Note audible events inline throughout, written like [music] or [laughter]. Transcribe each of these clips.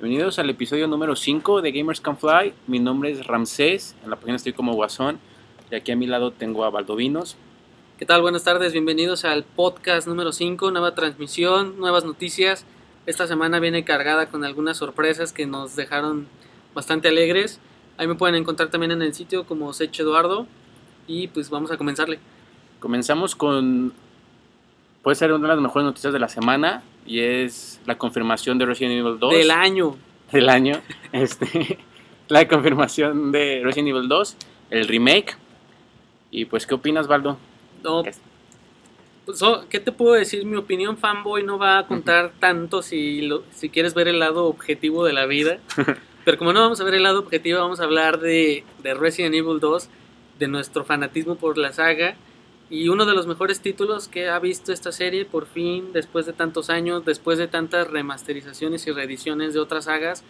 Bienvenidos al episodio número 5 de Gamers Can Fly. Mi nombre es Ramsés, en la página estoy como Guasón. Y aquí a mi lado tengo a Valdovinos. ¿Qué tal? Buenas tardes, bienvenidos al podcast número 5, nueva transmisión, nuevas noticias. Esta semana viene cargada con algunas sorpresas que nos dejaron bastante alegres. Ahí me pueden encontrar también en el sitio como Sech Eduardo. Y pues vamos a comenzarle. Comenzamos con. Puede ser una de las mejores noticias de la semana. Y es la confirmación de Resident Evil 2. Del año. Del año. [laughs] Este, la confirmación de Resident Evil 2. El remake. Y pues, ¿qué opinas, Valdo? No, ¿Qué te puedo decir? Mi opinión fanboy no va a contar tanto si, lo, si quieres ver el lado objetivo de la vida. [laughs] Pero como no vamos a ver el lado objetivo, vamos a hablar de, de Resident Evil 2, de nuestro fanatismo por la saga y uno de los mejores títulos que ha visto esta serie por fin, después de tantos años, después de tantas remasterizaciones y reediciones de otras sagas,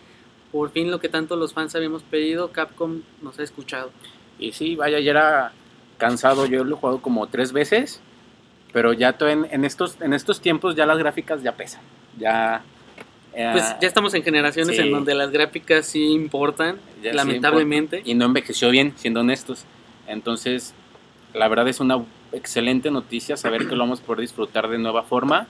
por fin lo que tanto los fans habíamos pedido, Capcom nos ha escuchado. Y sí, vaya, ya era cansado, yo lo he jugado como tres veces, pero ya en, en, estos, en estos tiempos ya las gráficas ya pesan, ya... Eh, pues ya estamos en generaciones sí. en donde las gráficas sí importan, ya sí lamentablemente. importa. y no envejeció bien, siendo honestos. Entonces, la verdad es una excelente noticia saber que lo vamos a poder disfrutar de nueva forma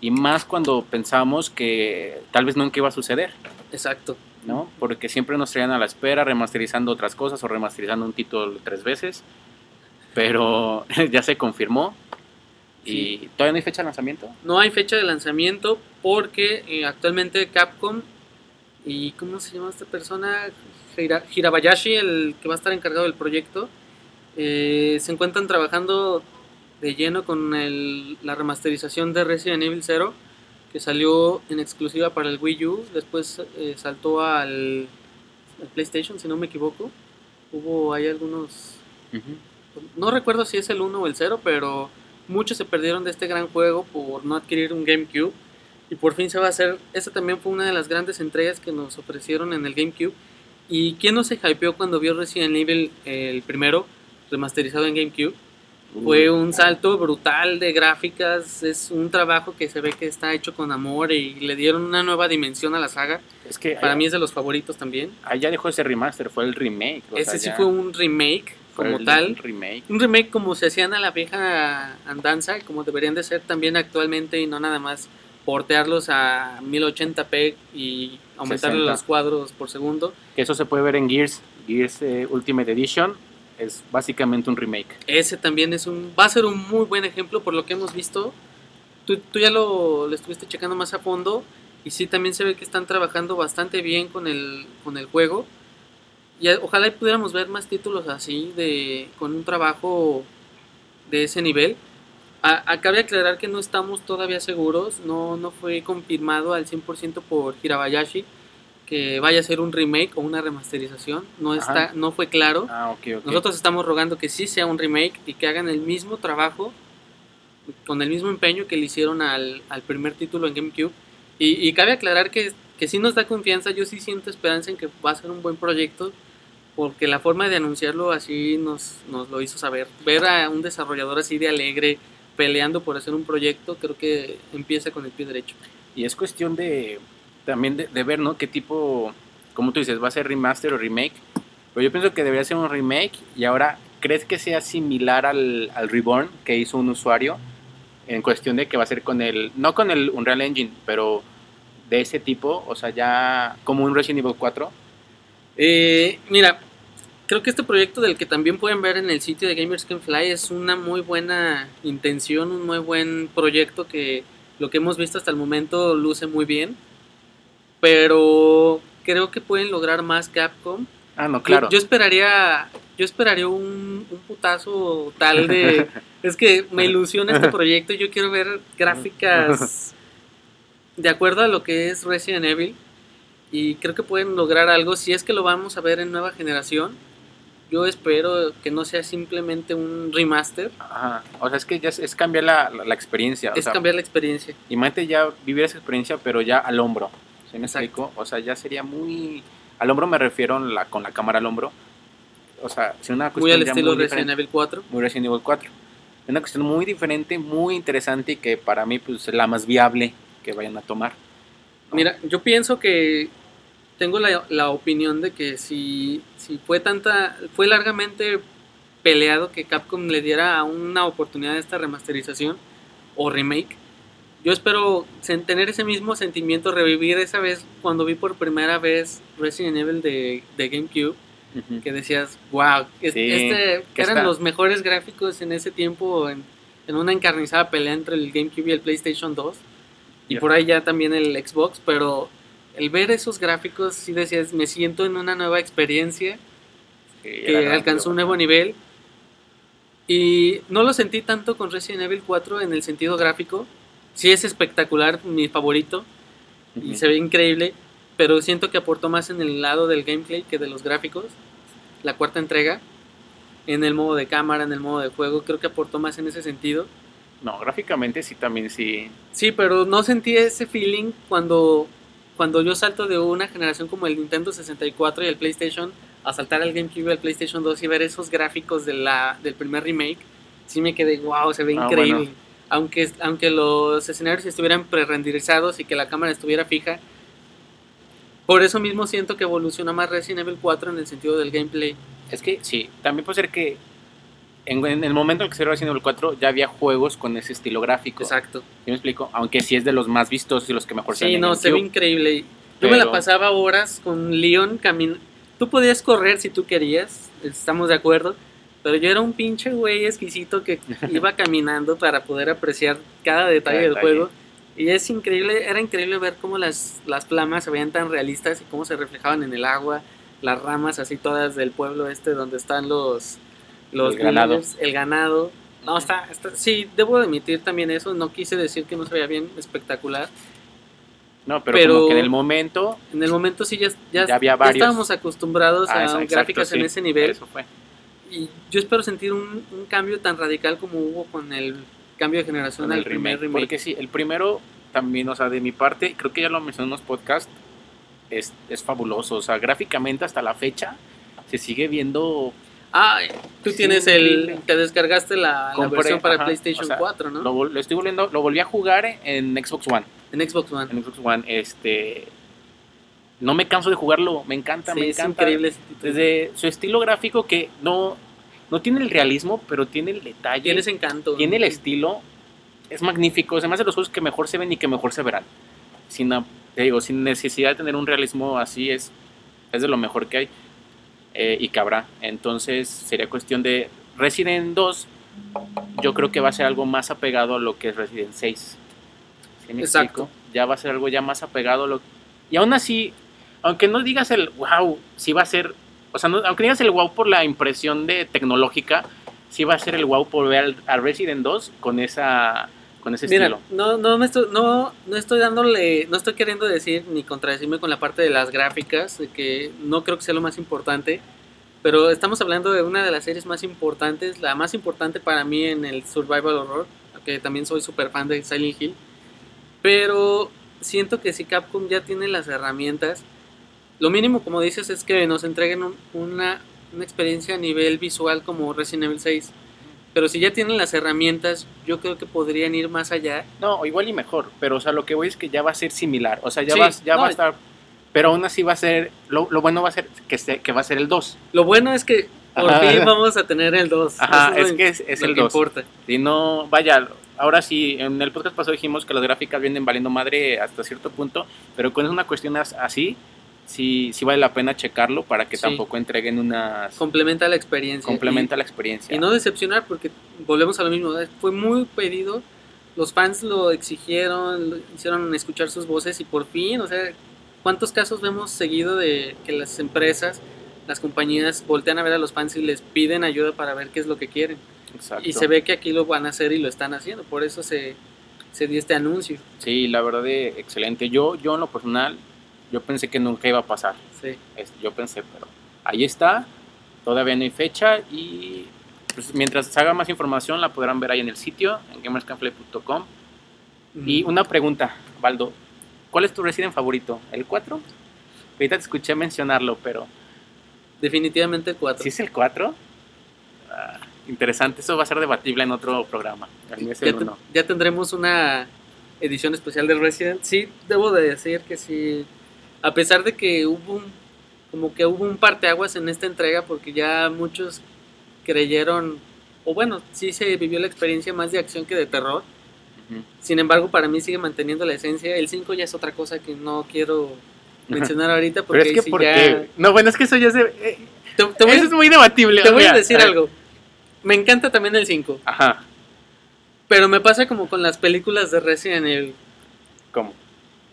y más cuando pensamos que tal vez nunca iba a suceder, Exacto. ¿no? Porque siempre nos traían a la espera remasterizando otras cosas o remasterizando un título tres veces, pero [laughs] ya se confirmó y todavía no hay fecha de lanzamiento. No hay fecha de lanzamiento porque eh, actualmente Capcom y ¿cómo se llama esta persona? Hira- Hirabayashi, el que va a estar encargado del proyecto, eh, se encuentran trabajando de lleno con el- la remasterización de Resident Evil 0 que salió en exclusiva para el Wii U, después eh, saltó al, al PlayStation si no me equivoco. Hubo hay algunos no recuerdo si es el 1 o el 0, pero muchos se perdieron de este gran juego por no adquirir un GameCube. Y por fin se va a hacer. Esta también fue una de las grandes entregas que nos ofrecieron en el GameCube. ¿Y quién no se hypeó cuando vio Resident Evil el primero, remasterizado en GameCube? Fue un salto brutal de gráficas. Es un trabajo que se ve que está hecho con amor y le dieron una nueva dimensión a la saga. Es que Para allá, mí es de los favoritos también. allá dejó ese remaster, fue el remake. Ese sea, sí fue un remake como tal. remake. Un remake como se hacían a la vieja andanza, como deberían de ser también actualmente y no nada más portearlos a 1080p y aumentarle 60. los cuadros por segundo. Que eso se puede ver en Gears, Gears eh, Ultimate Edition. Es básicamente un remake. Ese también es un va a ser un muy buen ejemplo por lo que hemos visto. Tú, tú ya lo, lo estuviste checando más a fondo y sí también se ve que están trabajando bastante bien con el, con el juego. Y ojalá pudiéramos ver más títulos así, de, con un trabajo de ese nivel. A- Acabe aclarar que no estamos todavía seguros, no, no fue confirmado al 100% por Hirabayashi que vaya a ser un remake o una remasterización, no, Ajá. está, no fue claro. Ah, ok, ok. Nosotros estamos rogando que sí sea un remake y que hagan el mismo trabajo con el mismo empeño que le hicieron al, al primer título en GameCube. Y, y cabe aclarar que, que sí nos da confianza, yo sí siento esperanza en que va a ser un buen proyecto, porque la forma de anunciarlo así nos, nos lo hizo saber. Ver a un desarrollador así de alegre peleando por hacer un proyecto, creo que empieza con el pie derecho. Y es cuestión de también de, ver, ¿no? Qué tipo, como tú dices, va a ser remaster o remake. Pero yo pienso que debería ser un remake. Y ahora, ¿crees que sea similar al, al Reborn que hizo un usuario? En cuestión de que va a ser con el, no con el Unreal Engine, pero de ese tipo, o sea, ya como un Resident Evil 4. Eh, mira, creo que este proyecto del que también pueden ver en el sitio de Gamers Can Fly es una muy buena intención, un muy buen proyecto que lo que hemos visto hasta el momento luce muy bien. Pero creo que pueden lograr más Capcom. Ah, no, Yo- claro. Yo, esperaría, yo esperaría un, un putazo tal de. [laughs] es que me ilusiona este proyecto. Yo quiero ver gráficas [laughs] de acuerdo a lo que es Resident Evil. Y creo que pueden lograr algo. Si es que lo vamos a ver en nueva generación, yo espero que no sea simplemente un remaster. Ajá. O sea, es que ya es, es cambiar la, la- la experiencia. o es sea, cambiar la experiencia. Imagínate ya vivir esa experiencia, pero ya al hombro. ¿Sí me explico? O sea, ya sería muy. Al hombro me refiero la, con la cámara al hombro. O sea, es una cuestión Muy al estilo muy Resident Evil 4. muy Resident Evil 4. Es una cuestión muy diferente, muy interesante y que para mí pues, es la más viable que vayan a tomar. ¿no? Mira, yo pienso que tengo la, la opinión de que si, si fue tanta, fue largamente peleado que Capcom le diera una oportunidad a esta remasterización o remake. Yo espero tener ese mismo sentimiento, revivir esa vez cuando vi por primera vez Resident Evil de, de GameCube, que decías, wow, Sí, este, que eran está- los mejores gráficos en ese tiempo en, en una encarnizada pelea entre el GameCube y el PlayStation 2. Y por ahí ya también el Xbox, pero el ver esos gráficos, sí decías, me siento en una nueva experiencia Sí, que alcanzó un nuevo nivel. Y no lo sentí tanto con Resident Evil 4 en el sentido gráfico. Sí es espectacular, mi favorito, y se ve increíble, pero siento que aportó más en el lado del gameplay que de los gráficos. La cuarta entrega, en el modo de cámara, en el modo de juego, creo que aportó más en ese sentido. No, gráficamente sí, también sí. Sí, pero no sentí ese feeling cuando, cuando yo salto de una generación como el Nintendo 64 y el PlayStation a saltar al GameCube y al PlayStation 2 y ver esos gráficos de la, del primer remake. Sí me quedé, wow, se ve Ah, increíble. bueno. Aunque, aunque los escenarios estuvieran pre-renderizados y que la cámara estuviera fija. Por eso mismo siento que evoluciona más Resident Evil 4 en el sentido del gameplay. Es que sí, también puede ser que en, en el momento en que se Resident Evil 4 ya había juegos con ese estilo gráfico. Exacto. ¿Sí me explico? Aunque sí es de los más vistos y los que mejor se Sí, no, se ve increíble. Yo me la pasaba horas con Leon caminando. Tú podías correr si tú querías, estamos de acuerdo. Pero yo era un pinche güey exquisito que [laughs] iba caminando para poder apreciar cada detalle Cada del detalle. juego. Y es increíble, era increíble ver cómo las, las flamas se veían tan realistas y cómo se reflejaban en el agua, las ramas así todas del pueblo este donde están los, los El ganado. el ganado. No, está, está, sí, debo admitir también eso, no quise decir que no se veía bien, espectacular. No, pero, Pero- como que en el momento En el momento sí ya, ya, Ya había ya varios. estábamos acostumbrados Ah, a exacto, gráficas en ese nivel. Eso fue. Y yo espero sentir un, un cambio tan radical como hubo con el cambio de generación al primer remake. Porque sí, el primero también, o sea, de mi parte, creo que ya lo mencioné en unos podcasts, es, es fabuloso. O sea, gráficamente hasta la fecha se sigue viendo. Ah, tú Sí, tienes el. Te descargaste la, la versión para ajá, PlayStation o sea, 4, ¿no? Lo, lo estoy volviendo, lo volví a jugar en Xbox One. en Xbox One. En Xbox One, este. No me canso de jugarlo, me encanta, Sí, me es encanta. increíble. Desde su estilo gráfico que no, no tiene el realismo, pero tiene el detalle. Tiene ese encanto. tiene el estilo, es magnífico, es además de los juegos que mejor se ven y que mejor se verán. Sin, te digo, sin necesidad de tener un realismo así, es, es de lo mejor que hay eh, y que habrá. Entonces sería cuestión de Resident 2, yo creo que va a ser algo más apegado a lo que es Resident 6. ¿Sí me Exacto. explico? Ya va a ser algo ya más apegado a lo Y aún así, aunque no digas el wow, sí va a ser, o sea, no- aunque digas el wow por la impresión de tecnológica, sí va a ser el wow por ver al Resident 2 con esa con ese Mira, estilo. no, no, me estoy, no, no estoy dándole, no estoy queriendo decir ni contradecirme con la parte de las gráficas, que no creo que sea lo más importante, pero estamos hablando de una de las series más importantes, la más importante para mí en el survival horror, que también soy súper fan de Silent Hill, pero siento que si Capcom ya tiene las herramientas, lo mínimo, como dices, es que nos entreguen un- una, una experiencia a nivel visual como Resident Evil 6. Pero si ya tienen las herramientas, yo creo que podrían ir más allá. No, igual y mejor, pero o sea, lo que voy es que ya va a ser similar, o sea, ya Sí, va, ya no, va a estar pero aún así va a ser lo, lo bueno va a ser que se- que va a ser el 2. Lo bueno es que por Ajá. fin vamos a tener el 2. Ajá, es que es, es el que 2. importa. Si no, vaya, ahora sí, en el podcast pasado dijimos que las gráficas vienen valiendo madre hasta cierto punto, pero con una cuestión as- así, sí, sí vale la pena checarlo para que Sí. tampoco entreguen unas... Complementa la experiencia. complementa la experiencia. Y, no decepcionar porque volvemos a lo mismo. Fue muy pedido. Los fans lo exigieron, lo hicieron escuchar sus voces y por fin, o sea, ¿cuántos casos vemos seguido de que las empresas, las compañías voltean a ver a los fans y les piden ayuda para ver qué es lo que quieren? Exacto. Y se ve que aquí lo van a hacer y lo están haciendo. Por eso se, se dio este anuncio. Sí, la verdad, eh, excelente. Yo, yo en lo personal, yo pensé que nunca iba a pasar. Sí. Es- yo pensé, pero ahí está, todavía no hay fecha y pues, mientras se haga más información la podrán ver ahí en el sitio, en gamerscanplay.com. Y una pregunta, Baldo, ¿cuál es tu Resident favorito? ¿El 4? Ahorita te escuché mencionarlo, pero Definitivamente el 4. ¿sí es el 4? Ah, interesante, eso va a ser debatible en otro programa. El ya, te- 1. ya tendremos una edición especial de Resident. Sí, debo de decir que sí. A pesar de que hubo un, como que hubo un parteaguas en esta entrega porque ya muchos creyeron, o bueno, sí se vivió la experiencia más de acción que de terror. Ujú. Sin embargo, para mí sigue manteniendo la esencia. El 5 ya es otra cosa que no quiero mencionar ahorita porque Pero es que, ¿por ya- qué? No, bueno, es que eso ya es... de- eh, Te, te voy, eso es muy debatible. te voy a decir ver. algo. Me encanta también el 5, Ajá, pero me pasa como con las películas de Resident Evil. ¿cómo?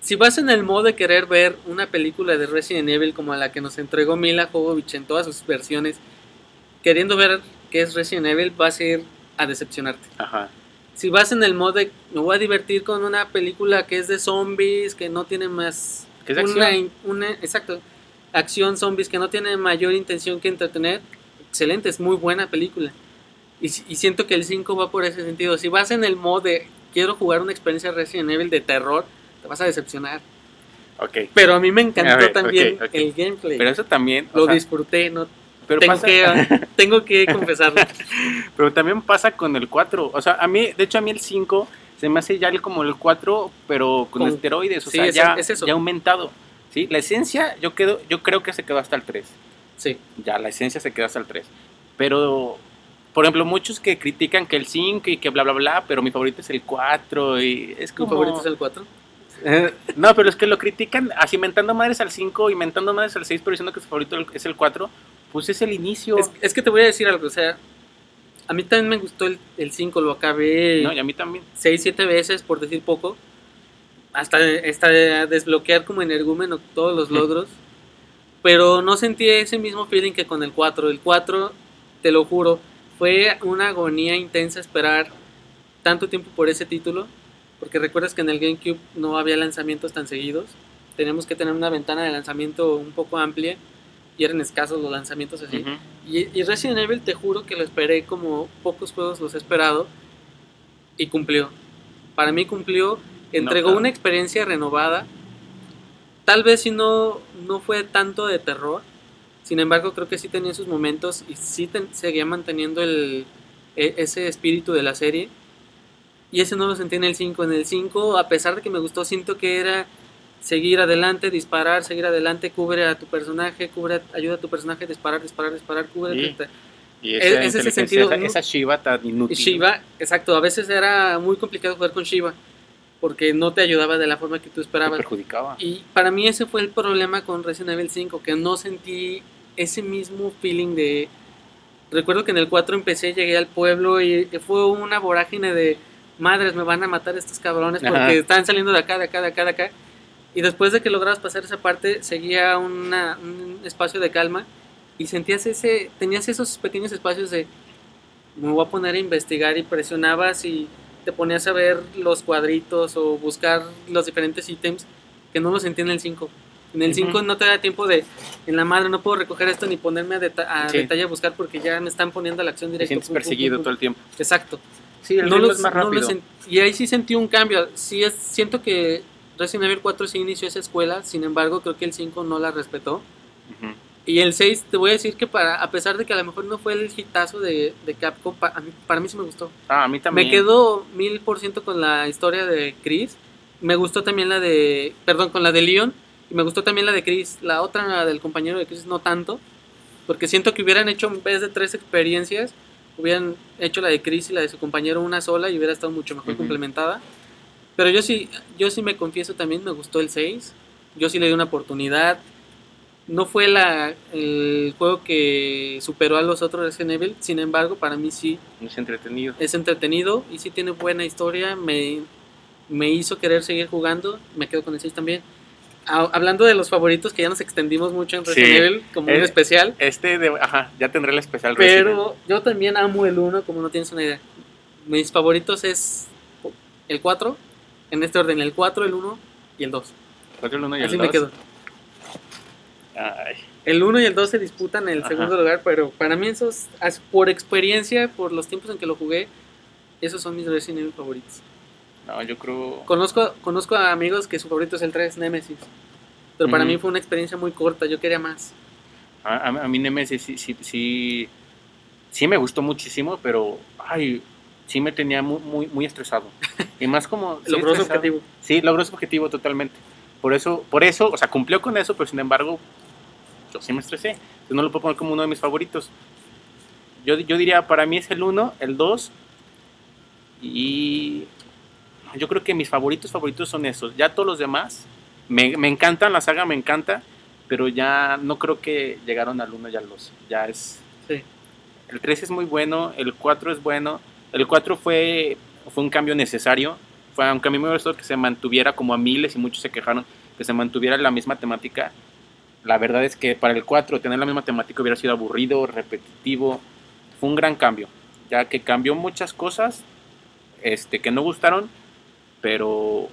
Si vas en el modo de querer ver una película de Resident Evil como la que nos entregó Mila Jovovich en todas sus versiones, queriendo ver qué es Resident Evil, vas a ir a decepcionarte. Ajá. Si vas en el modo de me voy a divertir con una película que es de zombies, que no tiene más ¿Qué es una, acción? una- exacto, acción zombies que no tiene mayor intención que entretener, excelente, es muy buena película. Y siento que el 5 va por ese sentido. Si vas en el modo de quiero jugar una experiencia Resident Evil de terror, te vas a decepcionar. Ok. Pero a mí me encantó ver, también el gameplay. Pero eso también... o Lo sea, disfruté, no pero, tengo, pasa, que, [laughs] tengo que confesarlo. [laughs] pero también pasa con el 4. O sea, a mí, de hecho, a mí el 5 se me hace ya como el 4, pero con, Con- esteroides. O sí, sea, es- ya, es eso. ya aumentado. ¿sí? La esencia, yo, quedo, yo creo que se quedó hasta el 3. Sí, Ya, la esencia se quedó hasta el 3. Pero, por ejemplo, muchos que critican que el 5 y que bla, bla, bla, pero mi favorito es el 4 y es tu como... favorito es el 4. Eh, no, pero es que lo critican así mentando madres al 5 y mentando madres al 6, pero diciendo que su favorito es el 4. Pues es el inicio. Es, es que te voy a decir algo, o sea, a mí también me gustó el, el 5, lo acabé No, y a mí también. 6, 7 veces, por decir poco, hasta, hasta desbloquear como energúmeno todos los logros, pero no sentí ese mismo feeling que con el 4. El 4, te lo juro, fue una agonía intensa esperar tanto tiempo por ese título, porque recuerdas que en el GameCube no había lanzamientos tan seguidos, teníamos que tener una ventana de lanzamiento un poco amplia y eran escasos los lanzamientos así. Y, y Resident Evil te juro que lo esperé como pocos juegos los he esperado y cumplió. Para mí cumplió, entregó una experiencia renovada. Tal vez si no, no fue tanto de terror, sin embargo creo que sí tenía sus momentos y sí ten- seguía manteniendo el, e- ese espíritu de la serie. Y ese no lo sentí en el 5. En el 5, a pesar de que me gustó, siento que era seguir adelante, disparar, seguir adelante, cubre a tu personaje, cubre, ayuda a tu personaje, disparar, disparar, disparar, cubre. Sí. te- Y Es- esa es ese sentido, esa, esa Shiva tan inútil. Shiva, exacto, a veces era muy complicado jugar con Shiva porque no te ayudaba de la forma que tú Te esperabas. perjudicaba. Y para mí ese fue el problema con Resident Evil 5, que no sentí ese mismo feeling de... Recuerdo que en el 4 empecé, llegué al pueblo y fue una vorágine de madres, me van a matar estos cabrones porque Ajá. están saliendo de acá, de acá, de acá, de acá. Y después de que lograbas pasar esa parte, seguía una- un espacio de calma y sentías ese, tenías esos pequeños espacios de me voy a poner a investigar y presionabas y te ponías a ver los cuadritos o buscar los diferentes ítems que no los sentí en el 5. En el Ujú. 5 no te da tiempo de, en la madre no puedo recoger esto ni ponerme a, deta- a Sí. detalle a buscar porque ya me están poniendo la acción Te directa. sientes pum, perseguido pum, todo pum. el tiempo. Exacto. Sí, el No ritmo lo- es más no rápido. sen- y ahí sí sentí un cambio. Sí es, siento que Resident Evil 4 sí inició esa escuela, sin embargo creo que el 5 no la respetó. Ujú. Y el 6, te voy a decir que para, a pesar de que a lo mejor no fue el hitazo de, de Capcom, pa- a mí- para mí sí me gustó. Ah, a mí también. Me quedo mil por ciento con la historia de Chris. Me gustó también la de, perdón, con la de Leon. Y me gustó también la de Chris. La otra, la del compañero de Chris, no tanto. Porque siento que hubieran hecho, en vez de tres experiencias, hubieran hecho la de Chris y la de su compañero una sola y hubiera estado mucho mejor complementada. Pero yo sí, yo sí me confieso también, me gustó el 6. Yo sí le di una oportunidad. No fue la, el juego que superó a los otros Resident Evil. Sin embargo, para mí sí Es entretenido. es entretenido y sí tiene buena historia. Me, me hizo querer seguir jugando. Me quedo con el 6 también. Ha- hablando de los favoritos, que ya nos extendimos mucho en Resident Sí. Evil, como un Eh, especial. Este, de, ajá, ya tendré el especial. Resident Pero yo también amo el 1, como no tienes una idea. Mis favoritos es el 4, en este orden, el 4, el 1 y el 2. Evil. Cuatro, el uno y el Así me quedo. Ay, El 1 y el 2 se disputan el Ajá. segundo lugar, pero para mí esos, por experiencia, por los tiempos en que lo jugué, esos son mis Resident Evil favoritos. No, yo creo. Conozco, conozco a amigos que su favorito es el 3, Nemesis. Pero para mí fue una experiencia muy corta, yo quería más. A, a, a mí Nemesis sí, sí, sí, sí me gustó muchísimo, pero ay, sí me tenía muy, muy, muy estresado. [laughs] Y más como... Logró su objetivo. Sí, logró su objetivo totalmente. por eso, por eso, o sea, cumplió con eso, pero sin embargo, yo sí me estresé. Entonces no lo puedo poner como uno de mis favoritos. Yo, yo diría, para mí es el 1, el 2 y yo creo que mis favoritos favoritos son esos. Ya todos los demás me, me encantan, la saga me encanta, pero ya no creo que llegaron al 1 y al 2. Ya es... Sí. El 3 es muy bueno, el 4 es bueno. El 4 fue, fue un cambio necesario. Fue, aunque a mí me gustó que se mantuviera como a miles y muchos se quejaron, que se mantuviera la misma temática. La verdad es que para el 4 tener la misma temática hubiera sido aburrido, repetitivo. Fue un gran cambio, ya que cambió muchas cosas este, que no gustaron, pero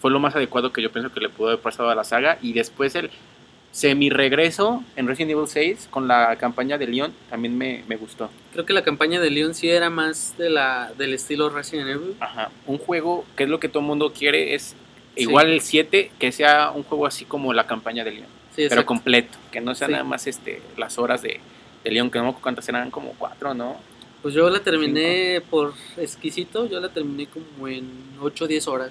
fue lo más adecuado que yo pienso que le pudo haber pasado a la saga. Y después el semi-regreso en Resident Evil 6 con la campaña de Leon también me, me gustó. Creo que la campaña de Leon sí era más de la, del estilo Resident Evil. Ajá, un juego que es lo que todo el mundo quiere, es igual el 7, que sea un juego así como la campaña de Leon, Sí, pero completo, que no sea Sí. nada más este, las horas de, de Leon, que no me acuerdo cuántas eran, como cuatro, ¿no? Pues yo la terminé por exquisito, yo la terminé como en 8 o 10 horas.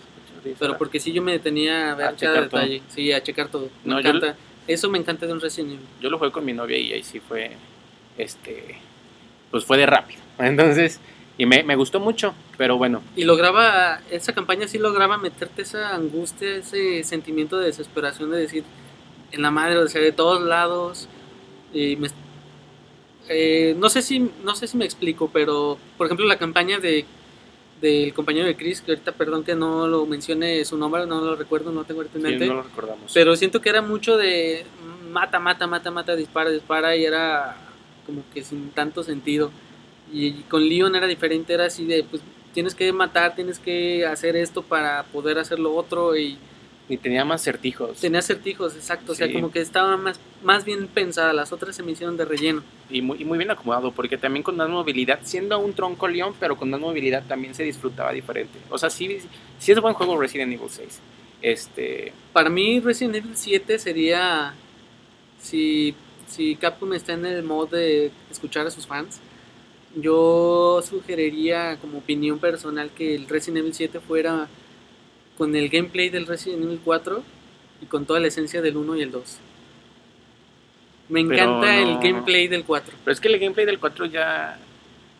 Pero porque sí yo me detenía a ver A cada checar todo. detalle. Sí, a checar todo. Me No, yo- encanta. Eso me encanta de un Resident Evil. yo lo jugué con mi novia y ahí sí fue, este, pues fue de rápido. [laughs] Entonces, y me, me gustó mucho, pero bueno, Y lograba, esa campaña sí lograba meterte esa angustia, ese sentimiento de desesperación de decir, en la madre, o sea, de todos lados. Y me- eh, no, sé si, no sé si me explico, pero por ejemplo la campaña de del compañero de Chris, que ahorita perdón que no lo mencione su nombre, no lo recuerdo, no tengo ahorita en sí, mente. no lo recordamos. Pero siento que era mucho de mata, mata, mata, mata, dispara, dispara y era como que sin tanto sentido. Y con Leon era diferente, era así de pues tienes que matar, tienes que hacer esto para poder hacer lo otro y y tenía más certijos. tenía acertijos, exacto, o sea, como que estaba más, más bien pensada, las otras se me hicieron de relleno. Y muy, y muy bien acomodado, porque también con más movilidad, siendo un tronco león, pero con más movilidad también se disfrutaba diferente. O sea, sí, sí es buen juego Resident Evil 6. Este, Para mí Resident Evil 7 sería si, si Capcom está en el modo de escuchar a sus fans, yo sugeriría como opinión personal que el Resident Evil 7 fuera con el gameplay del Resident Evil 4 y con toda la esencia del 1 y el 2. Me encanta el gameplay del 4. pero es que el gameplay del 4 ya...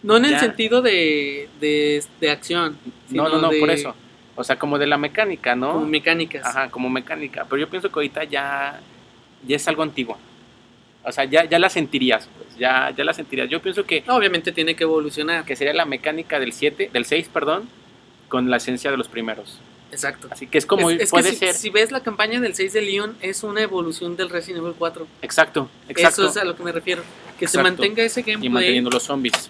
No en el sentido de, de, de acción, No, no, no, de- por eso. O sea, como de la mecánica, ¿no? como mecánicas. Ajá, como mecánica. Pero yo pienso que ahorita ya, ya es algo antiguo. O sea, ya, ya la sentirías, pues. Ya, ya la sentirías. Yo pienso que, Obviamente tiene que evolucionar. que sería la mecánica del 7, del 6, perdón, con la esencia de los primeros. Exacto. Así que es como es, es puede que si, ser. si ves la campaña del 6 de Leon, es una evolución del Resident Evil 4. Exacto, exacto. Eso es a lo que me refiero. Que se Exacto. mantenga ese y gameplay, manteniendo los zombies.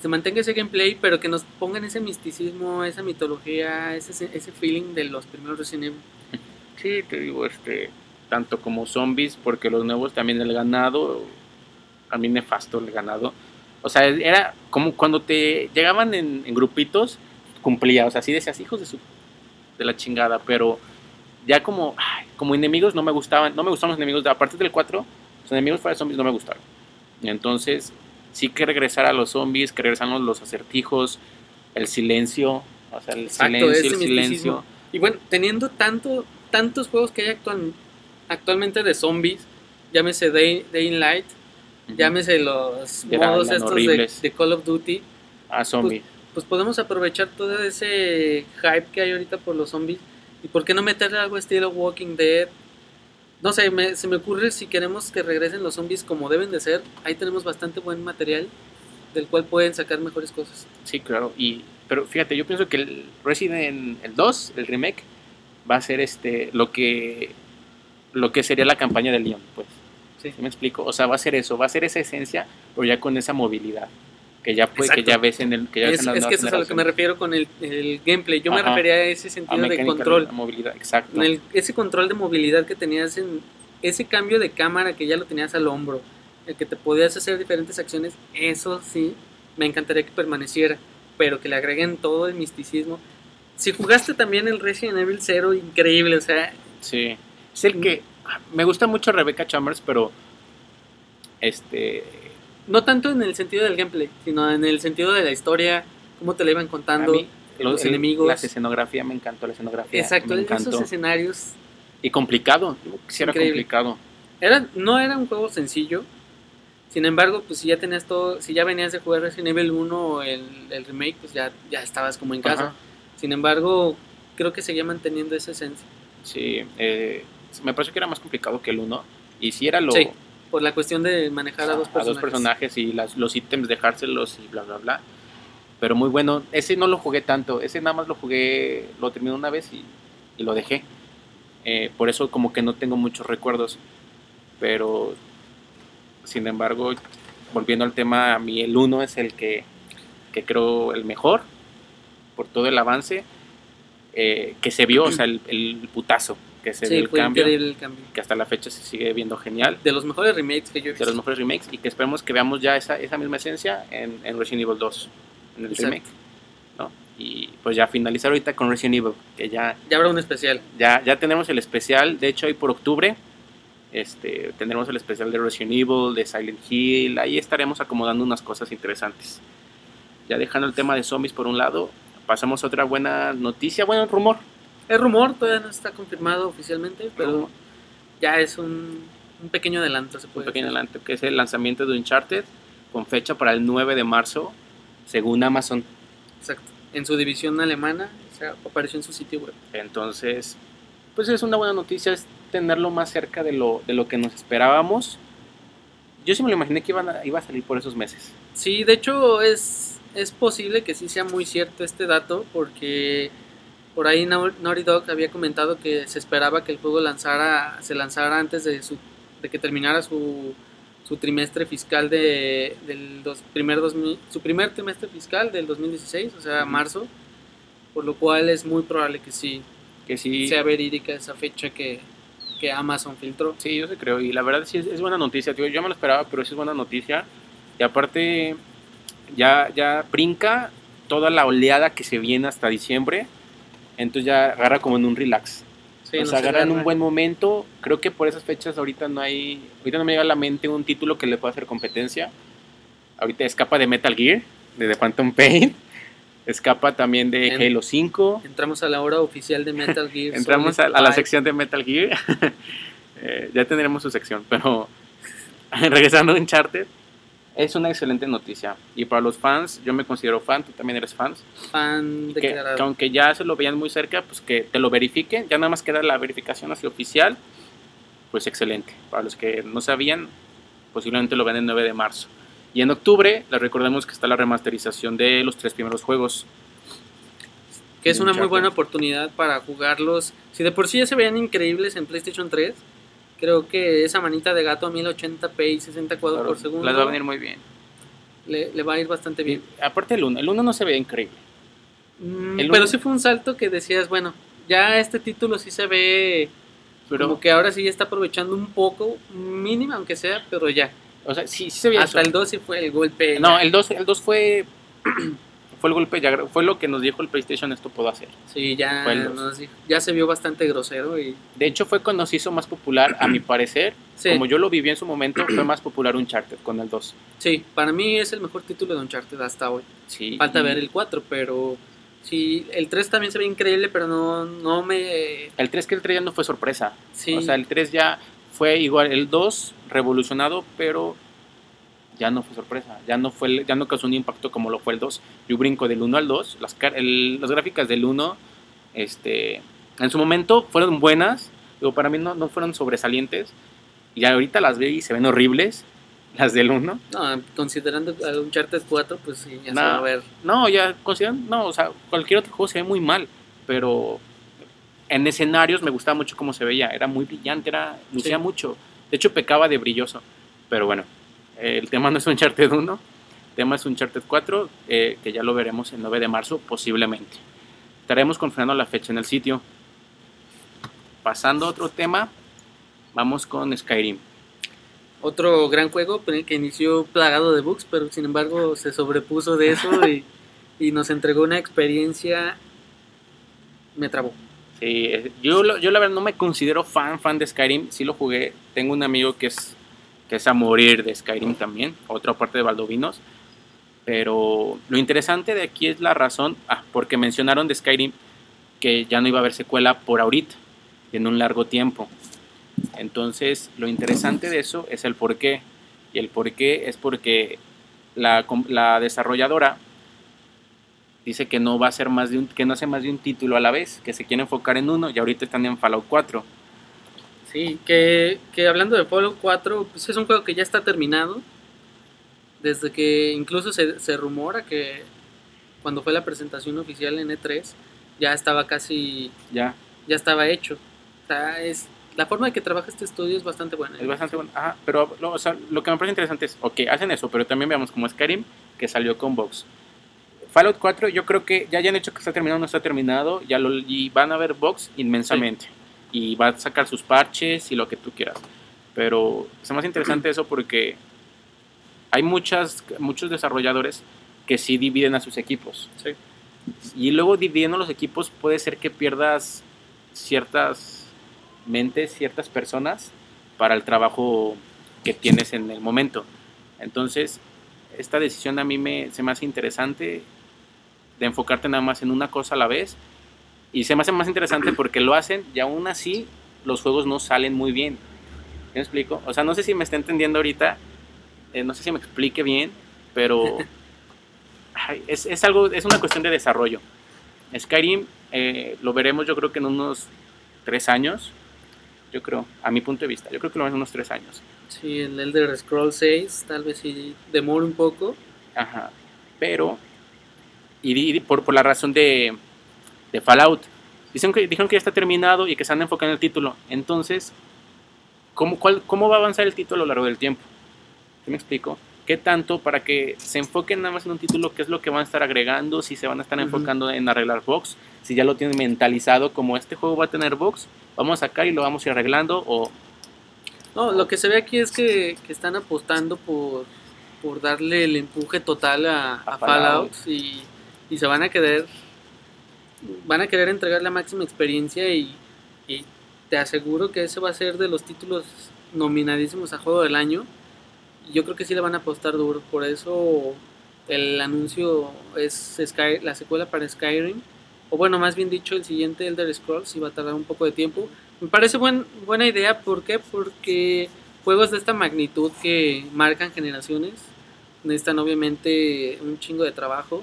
se mantenga ese gameplay, pero que nos pongan ese misticismo, esa mitología, ese, ese feeling de los primeros Resident Evil. [laughs] Sí, te digo, este, tanto como zombies, porque los nuevos también el ganado, a mí nefasto el ganado. O sea, era como cuando te llegaban en, en grupitos, cumplía, o sea, así decías, hijos de su de la chingada, pero ya como, ay, como enemigos no me gustaban, no me gustaban los enemigos, de, a partir del 4, los enemigos fuera de zombies no me gustaron. Entonces, sí que regresar a los zombies, que regresaron los acertijos, el silencio, o sea, el Exacto, silencio, el silencio. Y bueno, teniendo tanto, tantos juegos que hay actual- actualmente de zombies, llámese Day, Day in Light, llámese los eran modos estos de, Call of Duty, Ah, pues podemos aprovechar todo ese hype que hay ahorita por los zombies. ¿Y por qué no meterle algo estilo Walking Dead? No sé, me- se me ocurre si queremos que regresen los zombies como deben de ser. Ahí tenemos bastante buen material del cual pueden sacar mejores cosas. Sí, claro. Y, pero fíjate, yo pienso que el Resident el 2, el remake, va a ser este lo que lo que sería la campaña de Leon, pues. Sí. ¿Sí me explico? O sea, va a ser eso, va a ser esa esencia, pero ya con esa movilidad que ya pues, que ya ves en el que ya ves Es, en las es que eso es a lo que me refiero con el, el gameplay. Yo me refería a ese A sentido de control. la movilidad, exacto. El- ese control de movilidad que tenías en ese cambio de cámara que ya lo tenías al hombro, el que te podías hacer diferentes acciones, eso sí, me encantaría que permaneciera, pero que le agreguen todo el misticismo. Si jugaste también el Resident Evil 0, increíble, o sea, Sí. Es el que me gusta mucho Rebecca Chambers, pero este no tanto en el sentido del gameplay, sino en el sentido de la historia, cómo te la iban a contando. mí los, enemigos. La escenografía me encantó, la escenografía. Exacto, me encantó. esos escenarios. Y complicado, sí era Increíble. complicado. Era, no era un juego sencillo. Sin embargo, pues si ya tenías todo, si ya venías de jugar Resident Evil 1 o el, el remake, pues ya, ya estabas como en casa. Ajá. Sin embargo, creo que seguía manteniendo esa esencia. Sí, eh, me pareció que era más complicado que el 1. Y sí era lo... Sí, por la cuestión de manejar a dos a personajes. dos personajes. y las, los ítems dejárselos y bla bla bla. Pero muy bueno ese no lo jugué tanto ese nada más lo jugué lo terminé una vez y, y lo dejé. Eh, por eso como que no tengo muchos recuerdos pero sin embargo volviendo al tema a mí el 1 es el que, que creo el mejor por todo el avance eh, que se vio o sea el, el putazo que se Sí, dio el fue cambio increíble el cambio. que hasta la fecha se sigue viendo genial De los mejores remakes que yo he de visto. los mejores remakes y que esperemos que veamos ya esa, esa misma esencia en, en Resident Evil 2, en el Exacto. remake. ¿no? Y pues ya finalizar ahorita con Resident Evil, que ya, Ya habrá un especial. ya, ya tenemos el especial, de hecho hoy por octubre este, tendremos el especial de Resident Evil, de Silent Hill, ahí estaremos acomodando unas cosas interesantes. Ya dejando el tema de zombies por un lado, pasamos a otra buena noticia, bueno, rumor. Es rumor, todavía no está confirmado oficialmente, pero Rumor. ya es un, un pequeño adelanto, se un puede pequeño decir. adelanto, que es el lanzamiento de Uncharted, con fecha para el 9 de marzo, según Amazon. Exacto. En su división alemana, o sea, apareció en su sitio web. Entonces, pues es una buena noticia, es tenerlo más cerca de lo, de lo que nos esperábamos. Yo sí me lo imaginé que iban a- iba a salir por esos meses. Sí, de hecho es, es posible que sí sea muy cierto este dato porque por ahí Nau- Naughty Dog había comentado que se esperaba que el juego lanzara, se lanzara antes de, su, de que terminara su, su trimestre fiscal de, del dos, primer 2000 su primer trimestre fiscal del 2016, o sea, marzo, por lo cual es muy probable que sí Que sí, sea verídica esa fecha que, que Amazon filtró. sí, yo sí creo. Y la verdad sí es, es buena noticia. Tío. Yo me lo esperaba, pero sí es buena noticia. Y aparte, ya, ya brinca toda la oleada que se viene hasta diciembre. Entonces ya agarra como en un relax. Sí, o agarra en un buen momento. Creo que por esas fechas ahorita no hay. Ahorita no me llega a la mente un título que le pueda hacer competencia. Ahorita escapa de Metal Gear, de The Phantom Pain. [laughs] Escapa también de En- Halo 5. Entramos a la hora oficial de Metal [laughs] Gear. Entramos a, la 5. sección de Metal Gear. [laughs] Eh, ya tendremos su sección, pero regresando a Uncharted. Es una excelente noticia. Y para los fans, yo me considero fan, tú también eres fan. fan que, declarado. que aunque ya se lo veían muy cerca, pues que te lo verifiquen. Ya nada más queda la verificación así oficial. Pues excelente. Para los que no sabían, posiblemente lo vean el 9 de marzo. Y en octubre, les recordemos que está la remasterización de los tres primeros juegos. que es una muy buena oportunidad para jugarlos. Si de por sí ya se veían increíbles en PlayStation 3, creo que esa manita de gato a 1080p y 60 cuadros por segundo Les va a venir muy bien. le, le va a ir bastante bien. Y aparte el 1, el 1 no se ve increíble. Mm, pero uno- sí fue un salto que decías, bueno, ya este título sí se ve Pero, como que ahora sí ya está aprovechando un poco, mínima aunque sea, pero ya. o sea, sí, sí se veía Hasta eso. el 2 sí fue el golpe. No, ya. el 2, el 2 fue, [clears throat] fue el golpe, ya, fue lo que nos dijo el PlayStation esto puedo hacer. Sí, ya, nos dijo- ya se vio bastante grosero y De hecho, fue cuando se hizo más popular, a mi [clears throat] parecer. sí, Como yo lo viví en su momento, fue más popular Uncharted con el 2. sí, para mí es el mejor título de Uncharted hasta hoy. Sí, Falta y ver el 4, pero sí, el 3 también se ve increíble, pero no, no me... El 3 que el 3 ya no fue sorpresa. Sí, O sea, el 3 ya fue igual, el 2 revolucionado, pero ya no fue sorpresa. Ya no fue ya no causó un impacto como lo fue el 2. Yo brinco del 1 al 2. Las, el- las gráficas del 1, este, en su momento fueron buenas. Digo, para mí no, no fueron sobresalientes. Y ahorita las veo y se ven horribles. Las del 1. no, considerando al Uncharted 4, pues sí, ya No. se va a ver. No, ya consideran, no, o sea, cualquier otro juego se ve muy mal, pero en escenarios me gustaba mucho cómo se veía, era muy brillante, era, lucía Sí. mucho, de hecho pecaba de brilloso, pero bueno, el tema no es Uncharted 1, el tema es Uncharted 4, eh, que ya lo veremos el 9 de marzo posiblemente. Estaremos confirmando la fecha en el sitio. Pasando a otro tema, vamos con Skyrim. Otro gran juego pero que inició plagado de bugs, pero sin embargo se sobrepuso de eso y, [laughs] y nos entregó una experiencia... Me trabó. Sí, eh, yo, lo- yo la verdad no me considero fan, fan de Skyrim. Sí lo jugué. Tengo un amigo que es, que es a morir de Skyrim también. Otra parte de Baldovinos. Pero lo interesante de aquí es la razón, ah, porque mencionaron de Skyrim que ya no iba a haber secuela por ahorita, en un largo tiempo. Entonces, lo interesante de eso es el por qué. Y el por qué es porque la, la desarrolladora dice que no va a ser más que no hace más de un título a la vez, que se quiere enfocar en uno y ahorita están en Fallout 4. Sí, que, que hablando de Fallout 4, pues es un juego que ya está terminado. Desde que incluso se, se rumora que cuando fue la presentación oficial en E3, ya estaba casi. Ya. Ya estaba hecho. O sea, es. La forma de que trabaja este estudio es bastante buena. Es bastante buena. Ajá, pero lo, o sea, lo que me parece interesante es, ok, hacen eso, pero también veamos como Skyrim, que salió con Vox. Fallout 4, yo creo que ya hayan hecho que está terminado, no está terminado, ya lo, y van a ver Vox inmensamente. Y va a sacar sus parches y lo que tú quieras. Pero es más interesante eso porque hay muchas, muchos desarrolladores que sí dividen a sus equipos. Sí. Y luego dividiendo los equipos puede ser que pierdas ciertas mentes, ciertas personas para el trabajo que tienes en el momento. Entonces, esta decisión a mí me, se me hace interesante de enfocarte nada más en una cosa a la vez. Y se me hace más interesante [clears throat] porque lo hacen y aún así los juegos no salen muy bien. ¿Me explico? O sea, no sé si me está entendiendo ahorita, eh, no sé si me explique bien, pero [laughs] es, es, algo, es una cuestión de desarrollo. Skyrim eh, lo veremos yo creo que en unos tres años, yo creo, a mi punto de vista, yo creo que lo veremos en unos tres años. Sí, el Elder Scrolls 6 tal vez sí demora un poco. Ajá, pero, y, y por, por, la razón de, de Fallout, dicen que, dijeron que ya está terminado y que se han enfocado en el título, entonces, ¿cómo, cuál, ¿cómo va a avanzar el título a lo largo del tiempo? ¿Sí me explico? qué tanto para que se enfoquen nada más en un título, qué es lo que van a estar agregando, si se van a estar enfocando uh -huh. en arreglar box, si ya lo tienen mentalizado como este juego va a tener box, vamos a sacar y lo vamos a ir arreglando o... No, lo que se ve aquí es que, que están apostando por, por darle el empuje total a, a, a Fallout, Fallout y, y, se van a querer van a querer entregar la máxima experiencia y, y te aseguro que ese va a ser de los títulos nominadísimos a juego del año yo creo que sí le van a apostar duro. Por eso el anuncio es Sky, la secuela para Skyrim. O bueno, más bien dicho, el siguiente Elder Scrolls y va a tardar un poco de tiempo. Me parece buen, buena idea. ¿Por qué? Porque juegos de esta magnitud que marcan generaciones necesitan obviamente un chingo de trabajo.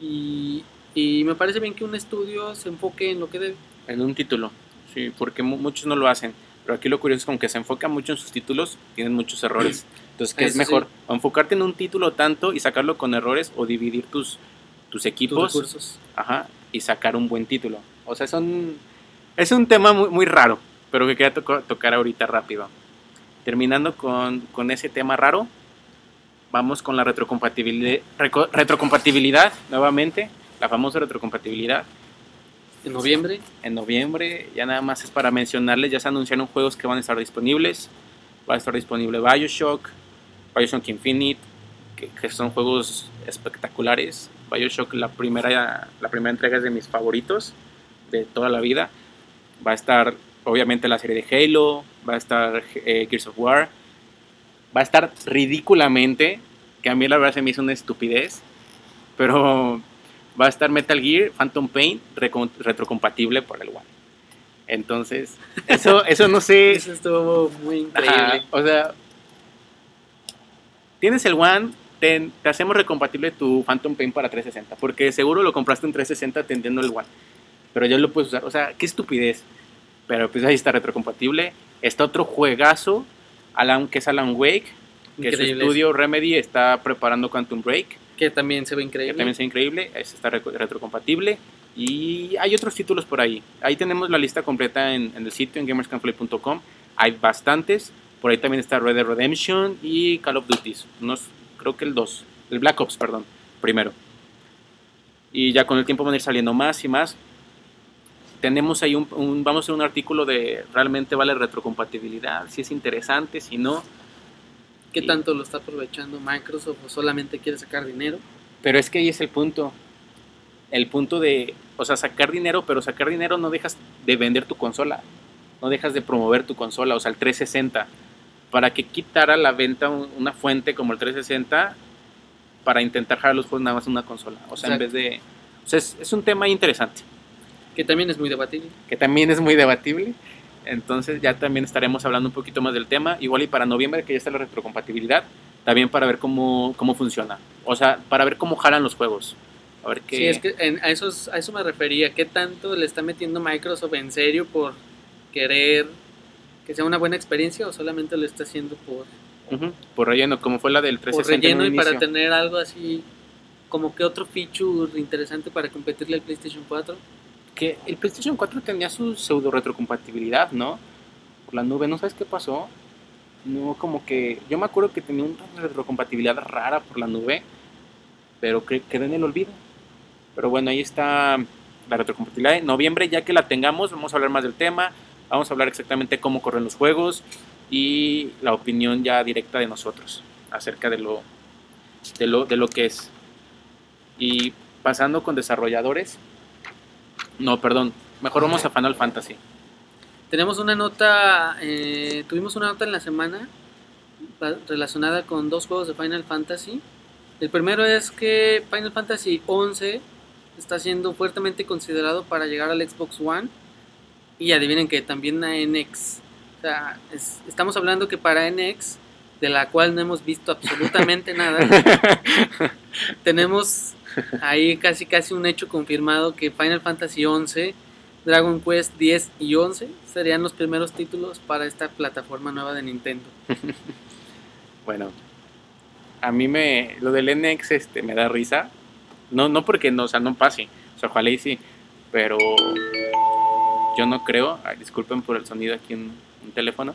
Y, y me parece bien que un estudio se enfoque en lo que debe. En un título, sí, porque muchos no lo hacen. Pero aquí lo curioso es como que se enfoca mucho en sus títulos, tienen muchos errores. [clears throat] Entonces, ¿qué Eso es mejor? Sí. ¿Enfocarte en un título tanto y sacarlo con errores o dividir tus, tus equipos tus recursos. Ajá, y sacar un buen título? O sea, son, es un tema muy, muy raro, pero que quería to tocar ahorita rápido. Terminando con, con, ese tema raro, vamos con la retrocompatibilidad, retrocompatibilidad nuevamente, la famosa retrocompatibilidad. En noviembre. En noviembre, ya nada más es para mencionarles, ya se anunciaron juegos que van a estar disponibles. Va a estar disponible Bioshock, Bioshock Infinite, que, que son juegos espectaculares. Bioshock, la primera, la primera entrega es de mis favoritos de toda la vida. Va a estar, obviamente, la serie de Halo, va a estar eh, Gears of War. Va a estar ridículamente, que a mí la verdad se me hizo una estupidez, pero va a estar Metal Gear Phantom Pain retrocompatible por el One. Entonces, eso, [laughs] eso no sé. eso estuvo muy increíble. Ajá, o sea, tienes el One, te, te, hacemos recompatible tu Phantom Pain para 360, porque seguro lo compraste en 360 atendiendo el One, pero ya lo puedes usar. O sea, qué estupidez. Pero pues ahí está retrocompatible. Está otro juegazo, Alan, que es Alan Wake, que su estudio Remedy está preparando Quantum Break que también se ve increíble. Que también se ve increíble, está retrocompatible. Y hay otros títulos por ahí. Ahí tenemos la lista completa en, en el sitio, en gamerscanplay.com. Hay bastantes. Por ahí también está Red Dead Redemption y Call of Duty. Unos, creo que el 2. El Black Ops, perdón. Primero. Y ya con el tiempo van a ir saliendo más y más. Tenemos ahí un, un vamos a hacer un artículo de realmente vale retrocompatibilidad, si es interesante, si no ¿Qué tanto lo está aprovechando Microsoft o solamente quiere sacar dinero? Pero es que ahí es el punto. El punto de, o sea, sacar dinero, pero sacar dinero no dejas de vender tu consola. No dejas de promover tu consola, o sea, el 360. Para que quitara la venta una fuente como el 360, para intentar jalar los juegos nada más en una consola. O sea, en vez de... O sea, es, es un tema interesante. Que también es muy debatible. Que también es muy debatible. Entonces ya también estaremos hablando un poquito más del tema. Igual y para noviembre que ya está la retrocompatibilidad, también para ver cómo, cómo funciona. O sea, para ver cómo jalan los juegos. A ver qué... Sí, es que en- a, eso, a eso me refería. ¿Qué tanto le está metiendo Microsoft en serio por querer que sea una buena experiencia o solamente lo está haciendo por, Ujú, Por relleno, como fue la del por 360 en relleno y para tener algo así como que otro feature interesante para competirle al PlayStation 4? Que el PlayStation 4 tenía su pseudo retrocompatibilidad, ¿no? Por la nube, ¿no sabes qué pasó? No, como que... Yo me acuerdo que tenía una retrocompatibilidad rara por la nube, pero que quedó en el olvido. Pero bueno, ahí está la retrocompatibilidad. En noviembre, ya que la tengamos, vamos a hablar más del tema. Vamos a hablar exactamente cómo corren los juegos y la opinión ya directa de nosotros acerca de lo, de lo, de lo que es. Y pasando con desarrolladores. No, perdón. Mejor vamos a Final Fantasy. Tenemos una nota, eh, tuvimos una nota en la semana relacionada con dos juegos de Final Fantasy. El primero es que Final Fantasy 11 está siendo fuertemente considerado para llegar al Xbox One y adivinen que también a NX. O sea, es- estamos hablando que para NX, de la cual no hemos visto absolutamente nada, [laughs] tenemos ahí casi casi un hecho confirmado que Final Fantasy 11 Dragon Quest 10 y 11 serían los primeros títulos para esta plataforma nueva de Nintendo. [laughs] Bueno, a mí me. Lo del NX este, me da risa. No, no porque no, o sea, no pase. O sea, ojalá y sí. Pero yo no creo. disculpen por el sonido aquí en un teléfono.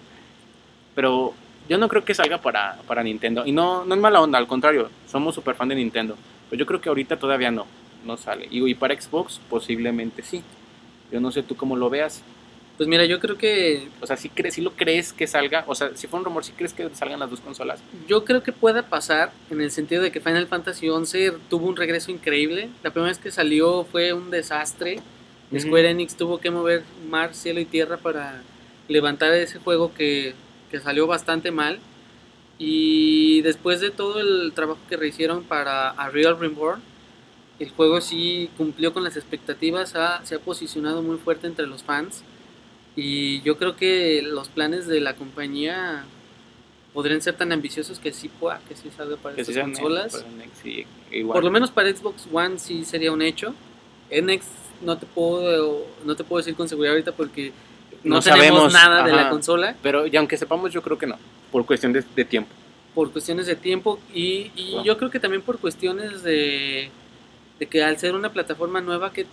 Pero yo no creo que salga para, para Nintendo. Y no, no es mala onda, al contrario. Somos súper fan de Nintendo. Pero yo creo que ahorita todavía no. No sale. Y, y para Xbox, posiblemente sí. Yo no sé tú cómo lo veas. Pues mira, yo creo que O sea, si crees, si lo crees que salga. O sea, si fue un rumor, si crees que salgan las dos consolas. yo creo que pueda pasar en el sentido de que Final Fantasy 11 tuvo un regreso increíble. La primera vez que salió fue un desastre. Square Enix tuvo que mover mar, cielo y tierra para levantar ese juego que, que salió bastante mal. Y después de todo el trabajo que rehicieron para A Real Reborn, el juego sí cumplió con las expectativas, ha- se ha posicionado muy fuerte entre los fans. Y yo creo que los planes de la compañía podrían ser tan ambiciosos que sí pueda, que sí salga para Que estas consolas. igual. Por lo menos para Xbox One sí sería un hecho. NX no te puedo no te puedo decir con seguridad ahorita porque no, sabemos, nada de la consola Pero y aunque sepamos, yo creo que no. Por cuestión de, de tiempo. por cuestiones de tiempo y, y yo creo que también por cuestiones de, de que al ser una plataforma nueva que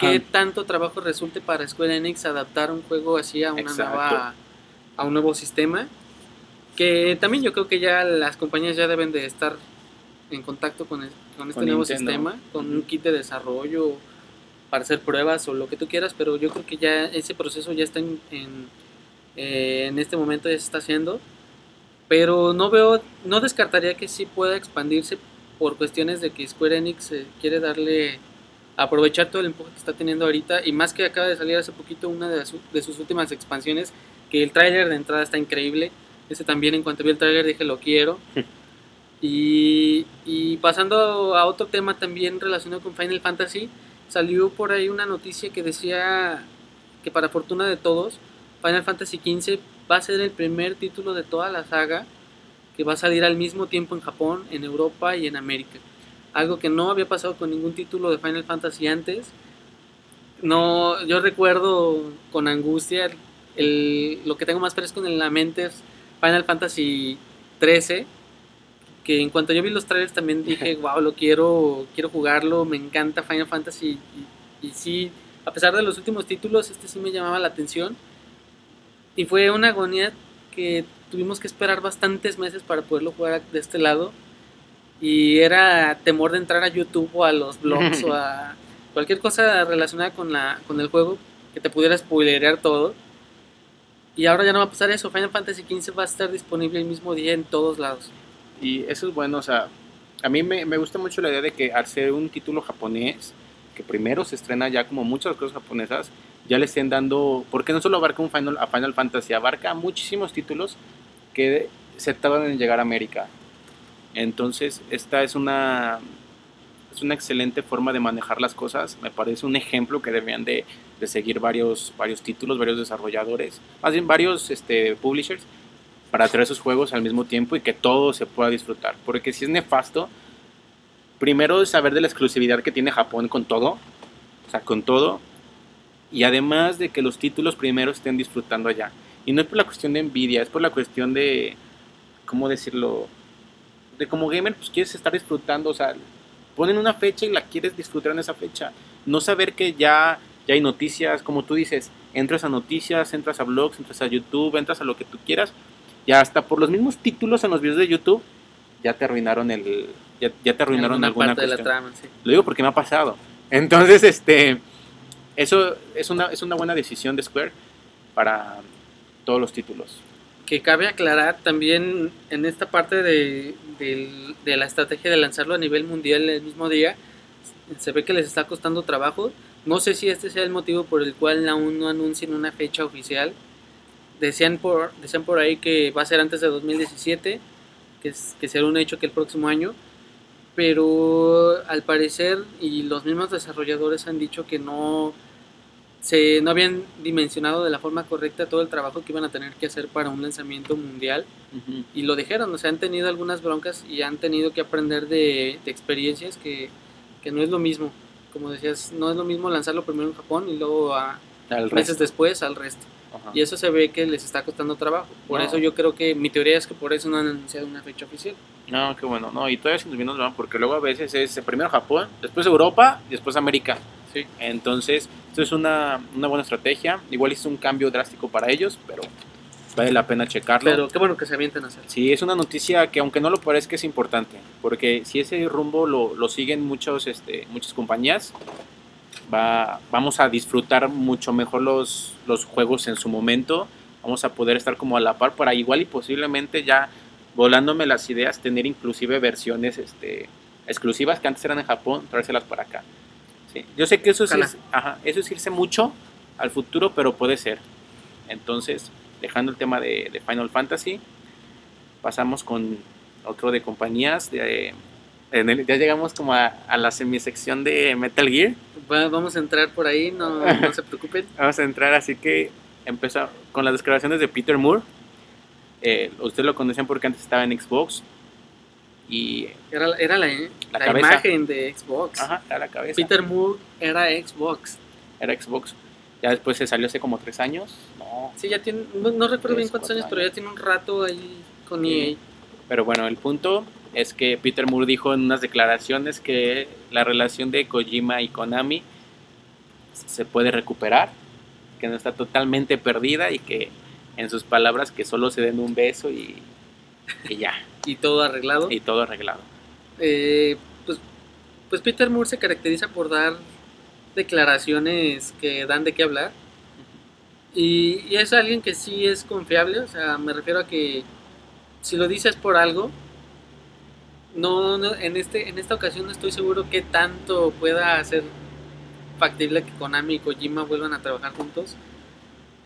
qué tanto trabajo resulte para Square Enix adaptar un juego así a una Exacto. nueva a un nuevo sistema que también yo creo que ya las compañías ya deben de estar en contacto con, el- con este Con nuevo Nintendo. sistema con un kit de desarrollo para hacer pruebas o lo que tú quieras pero yo creo que ya ese proceso ya está en, en, eh, en este momento ya se está haciendo. Pero no veo no descartaría que sí pueda expandirse por cuestiones de que Square Enix eh, quiere darle aprovechar todo el empuje que está teniendo ahorita y más que acaba de salir hace poquito una de, su- de sus últimas expansiones que el tráiler de entrada está increíble. Ese también en cuanto vi el tráiler dije lo quiero [laughs] y, y pasando a otro tema también relacionado con Final Fantasy salió por ahí una noticia que decía que para fortuna de todos Final Fantasy XV va a ser el primer título de toda la saga que va a salir al mismo tiempo en Japón, en Europa y en América algo que no había pasado con ningún título de Final Fantasy antes. No, yo recuerdo con angustia el, lo que tengo más fresco en la mente es Final Fantasy 13 que en cuanto yo vi los trailers también [laughs] dije, wow, lo quiero, quiero jugarlo, me encanta Final Fantasy y, y sí, a pesar de los últimos títulos, este sí me llamaba la atención y fue una agonía que tuvimos que esperar bastantes meses para poderlo jugar de este lado y era temor de entrar a YouTube o a los blogs o a [laughs] cualquier cosa relacionada con la con el juego que te pudiera spoilerear todo. Y ahora ya no va a pasar eso. Final Fantasy XV va a estar disponible el mismo día en todos lados. Y eso es bueno, o sea, a mí me, me gusta mucho la idea de que al ser un título japonés, que primero se estrena ya como muchas cosas japonesas, ya le estén dando, porque no solo abarca un Final, a Final Fantasy, abarca muchísimos títulos que se tardan en llegar a América. Entonces, esta es una, es una excelente forma de manejar las cosas. Me parece un ejemplo que deberían de, de seguir varios, varios títulos, varios desarrolladores, más bien varios este, publishers, para traer sus juegos al mismo tiempo y que todo se pueda disfrutar. Porque si es nefasto, primero saber de la exclusividad que tiene Japón con todo, o sea, con todo, y además de que los títulos primero estén disfrutando allá. Y no es por la cuestión de envidia, es por la cuestión de, ¿cómo decirlo? De como gamer, pues quieres estar disfrutando, o sea, ponen una fecha y la quieres disfrutar en esa fecha. No saber que ya, ya hay noticias, como tú dices, entras a noticias, entras a blogs, entras a YouTube, entras a lo que tú quieras, y hasta por los mismos títulos en los videos de YouTube, ya te arruinaron el... Ya, ya te arruinaron Alguna alguna parte de la trama, sí. Lo digo porque me ha pasado. Entonces, este, eso es una, es una buena decisión de Square para todos los títulos. Que cabe aclarar también en esta parte de, de la estrategia de lanzarlo a nivel mundial el mismo día, se ve que les está costando trabajo. No sé si este sea el motivo por el cual aún no anuncian una fecha oficial. Decían por, decían por ahí que va a ser antes de 2017, que, es, que será un hecho que el próximo año. Pero al parecer, y los mismos desarrolladores han dicho que no, se, no habían dimensionado de la forma correcta todo el trabajo que iban a tener que hacer para un lanzamiento mundial y lo dijeron, o sea, han tenido algunas broncas y han tenido que aprender de, de experiencias que, que no es lo mismo. Como decías, no es lo mismo lanzarlo primero en Japón y luego a meses después al resto. Ajá. Y eso se ve que les está costando trabajo. Por No. eso yo creo que mi teoría es que por eso no han anunciado una fecha oficial. No, qué bueno. No, y todavía sin nos van porque luego a veces es primero Japón, después Europa, y después América. Sí. Entonces, esto es una, una buena estrategia. Igual es un cambio drástico para ellos, pero vale la pena checarlo. Pero qué bueno que se avienten a hacer. Sí, es una noticia que aunque no lo parezca es importante, porque si ese rumbo lo, lo siguen muchos, este, muchas compañías, va, vamos a disfrutar mucho mejor los, los juegos en su momento, vamos a poder estar como a la par para igual y posiblemente ya volándome las ideas, tener inclusive versiones este, exclusivas que antes eran en Japón, traérselas para acá. Sí, Yo sé que eso es, ajá, eso es irse mucho al futuro, pero puede ser. Entonces, dejando el tema de, de Final Fantasy, pasamos con otro de compañías. De, en el- ya llegamos como a, a la semisección de Metal Gear. Va- vamos a entrar por ahí, no, no se preocupen. [laughs] Vamos a entrar, así que empezó con las declaraciones de Peter Moore. Eh, ustedes lo conocían porque antes estaba en Xbox. Y, Era, era la, La la imagen de Xbox. ajá, era la cabeza. Peter Moore era Xbox. Era Xbox. Ya después se salió hace como tres años. No, Sí, ya tiene, no, no recuerdo bien cuántos años, pero ya tiene un rato ahí con Sí. EA. Pero bueno, el punto es que Peter Moore dijo en unas declaraciones que la relación de Kojima y Konami se puede recuperar, que no está totalmente perdida y que en sus palabras que solo se den un beso y, y ya, [laughs] Y todo arreglado. y todo arreglado. Eh, pues, pues Peter Moore se caracteriza por dar declaraciones que dan de qué hablar. Y, y es alguien que sí es confiable, o sea, me refiero a que si lo dices por algo, no, no, en, este, en esta ocasión no estoy seguro qué tanto pueda ser factible que Konami y Kojima vuelvan a trabajar juntos.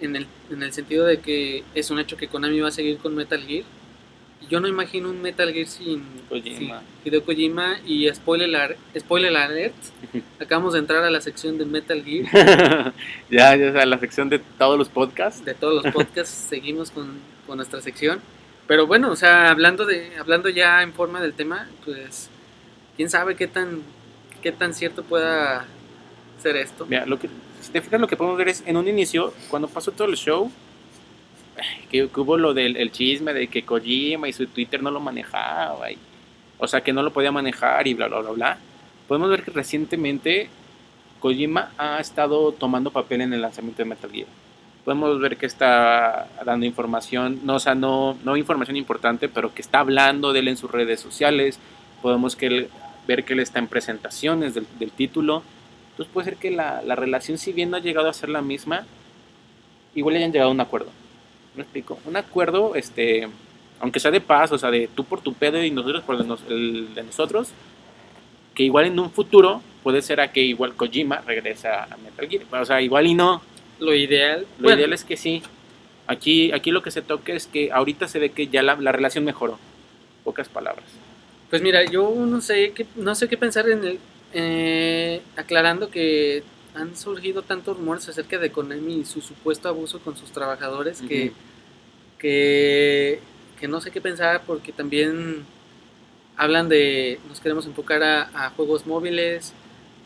En el, en el sentido de que es un hecho que Konami va a seguir con Metal Gear. Yo no imagino un Metal Gear sin Kojima. Sí, Hideo Kojima y spoiler, spoiler alert, [laughs] acabamos de entrar a la sección de Metal Gear [laughs] ya, ya sea la sección de todos los podcasts. de todos los [laughs] podcasts, seguimos con, con nuestra sección. Pero bueno, o sea, hablando de hablando ya en forma del tema, pues quién sabe qué tan qué tan cierto pueda ser esto. Mira, lo que, si te fijas, lo que podemos ver es en un inicio, cuando pasó todo el show, que, que hubo lo del el chisme de que Kojima y su Twitter no lo manejaba, y- o sea, que no lo podía manejar y bla, bla, bla, bla. Podemos ver que recientemente Kojima ha estado tomando papel en el lanzamiento de Metal Gear. Podemos ver que está dando información, no, o sea, no, no información importante, pero que está hablando de él en sus redes sociales. Podemos que él- ver que él está en presentaciones del, título. Entonces puede ser que la, la relación, si bien no ha llegado a ser la misma, igual hayan llegado a un acuerdo. ¿Me explico? Un acuerdo, este, aunque sea de paz, o sea, de tú por tu pedo y nosotros por el de nosotros, que igual en un futuro puede ser a que igual Kojima regresa a Metal Gear. O sea, igual y no. Lo ideal, Lo bueno, ideal es que sí. Aquí, aquí lo que se toca es que ahorita se ve que ya la, la relación mejoró. Pocas palabras. Pues mira, yo no sé qué, no sé qué pensar en el... eh, aclarando que han surgido tantos rumores acerca de Konami y su supuesto abuso con sus trabajadores que, que, que no sé qué pensar porque también hablan de nos queremos enfocar a, a juegos móviles,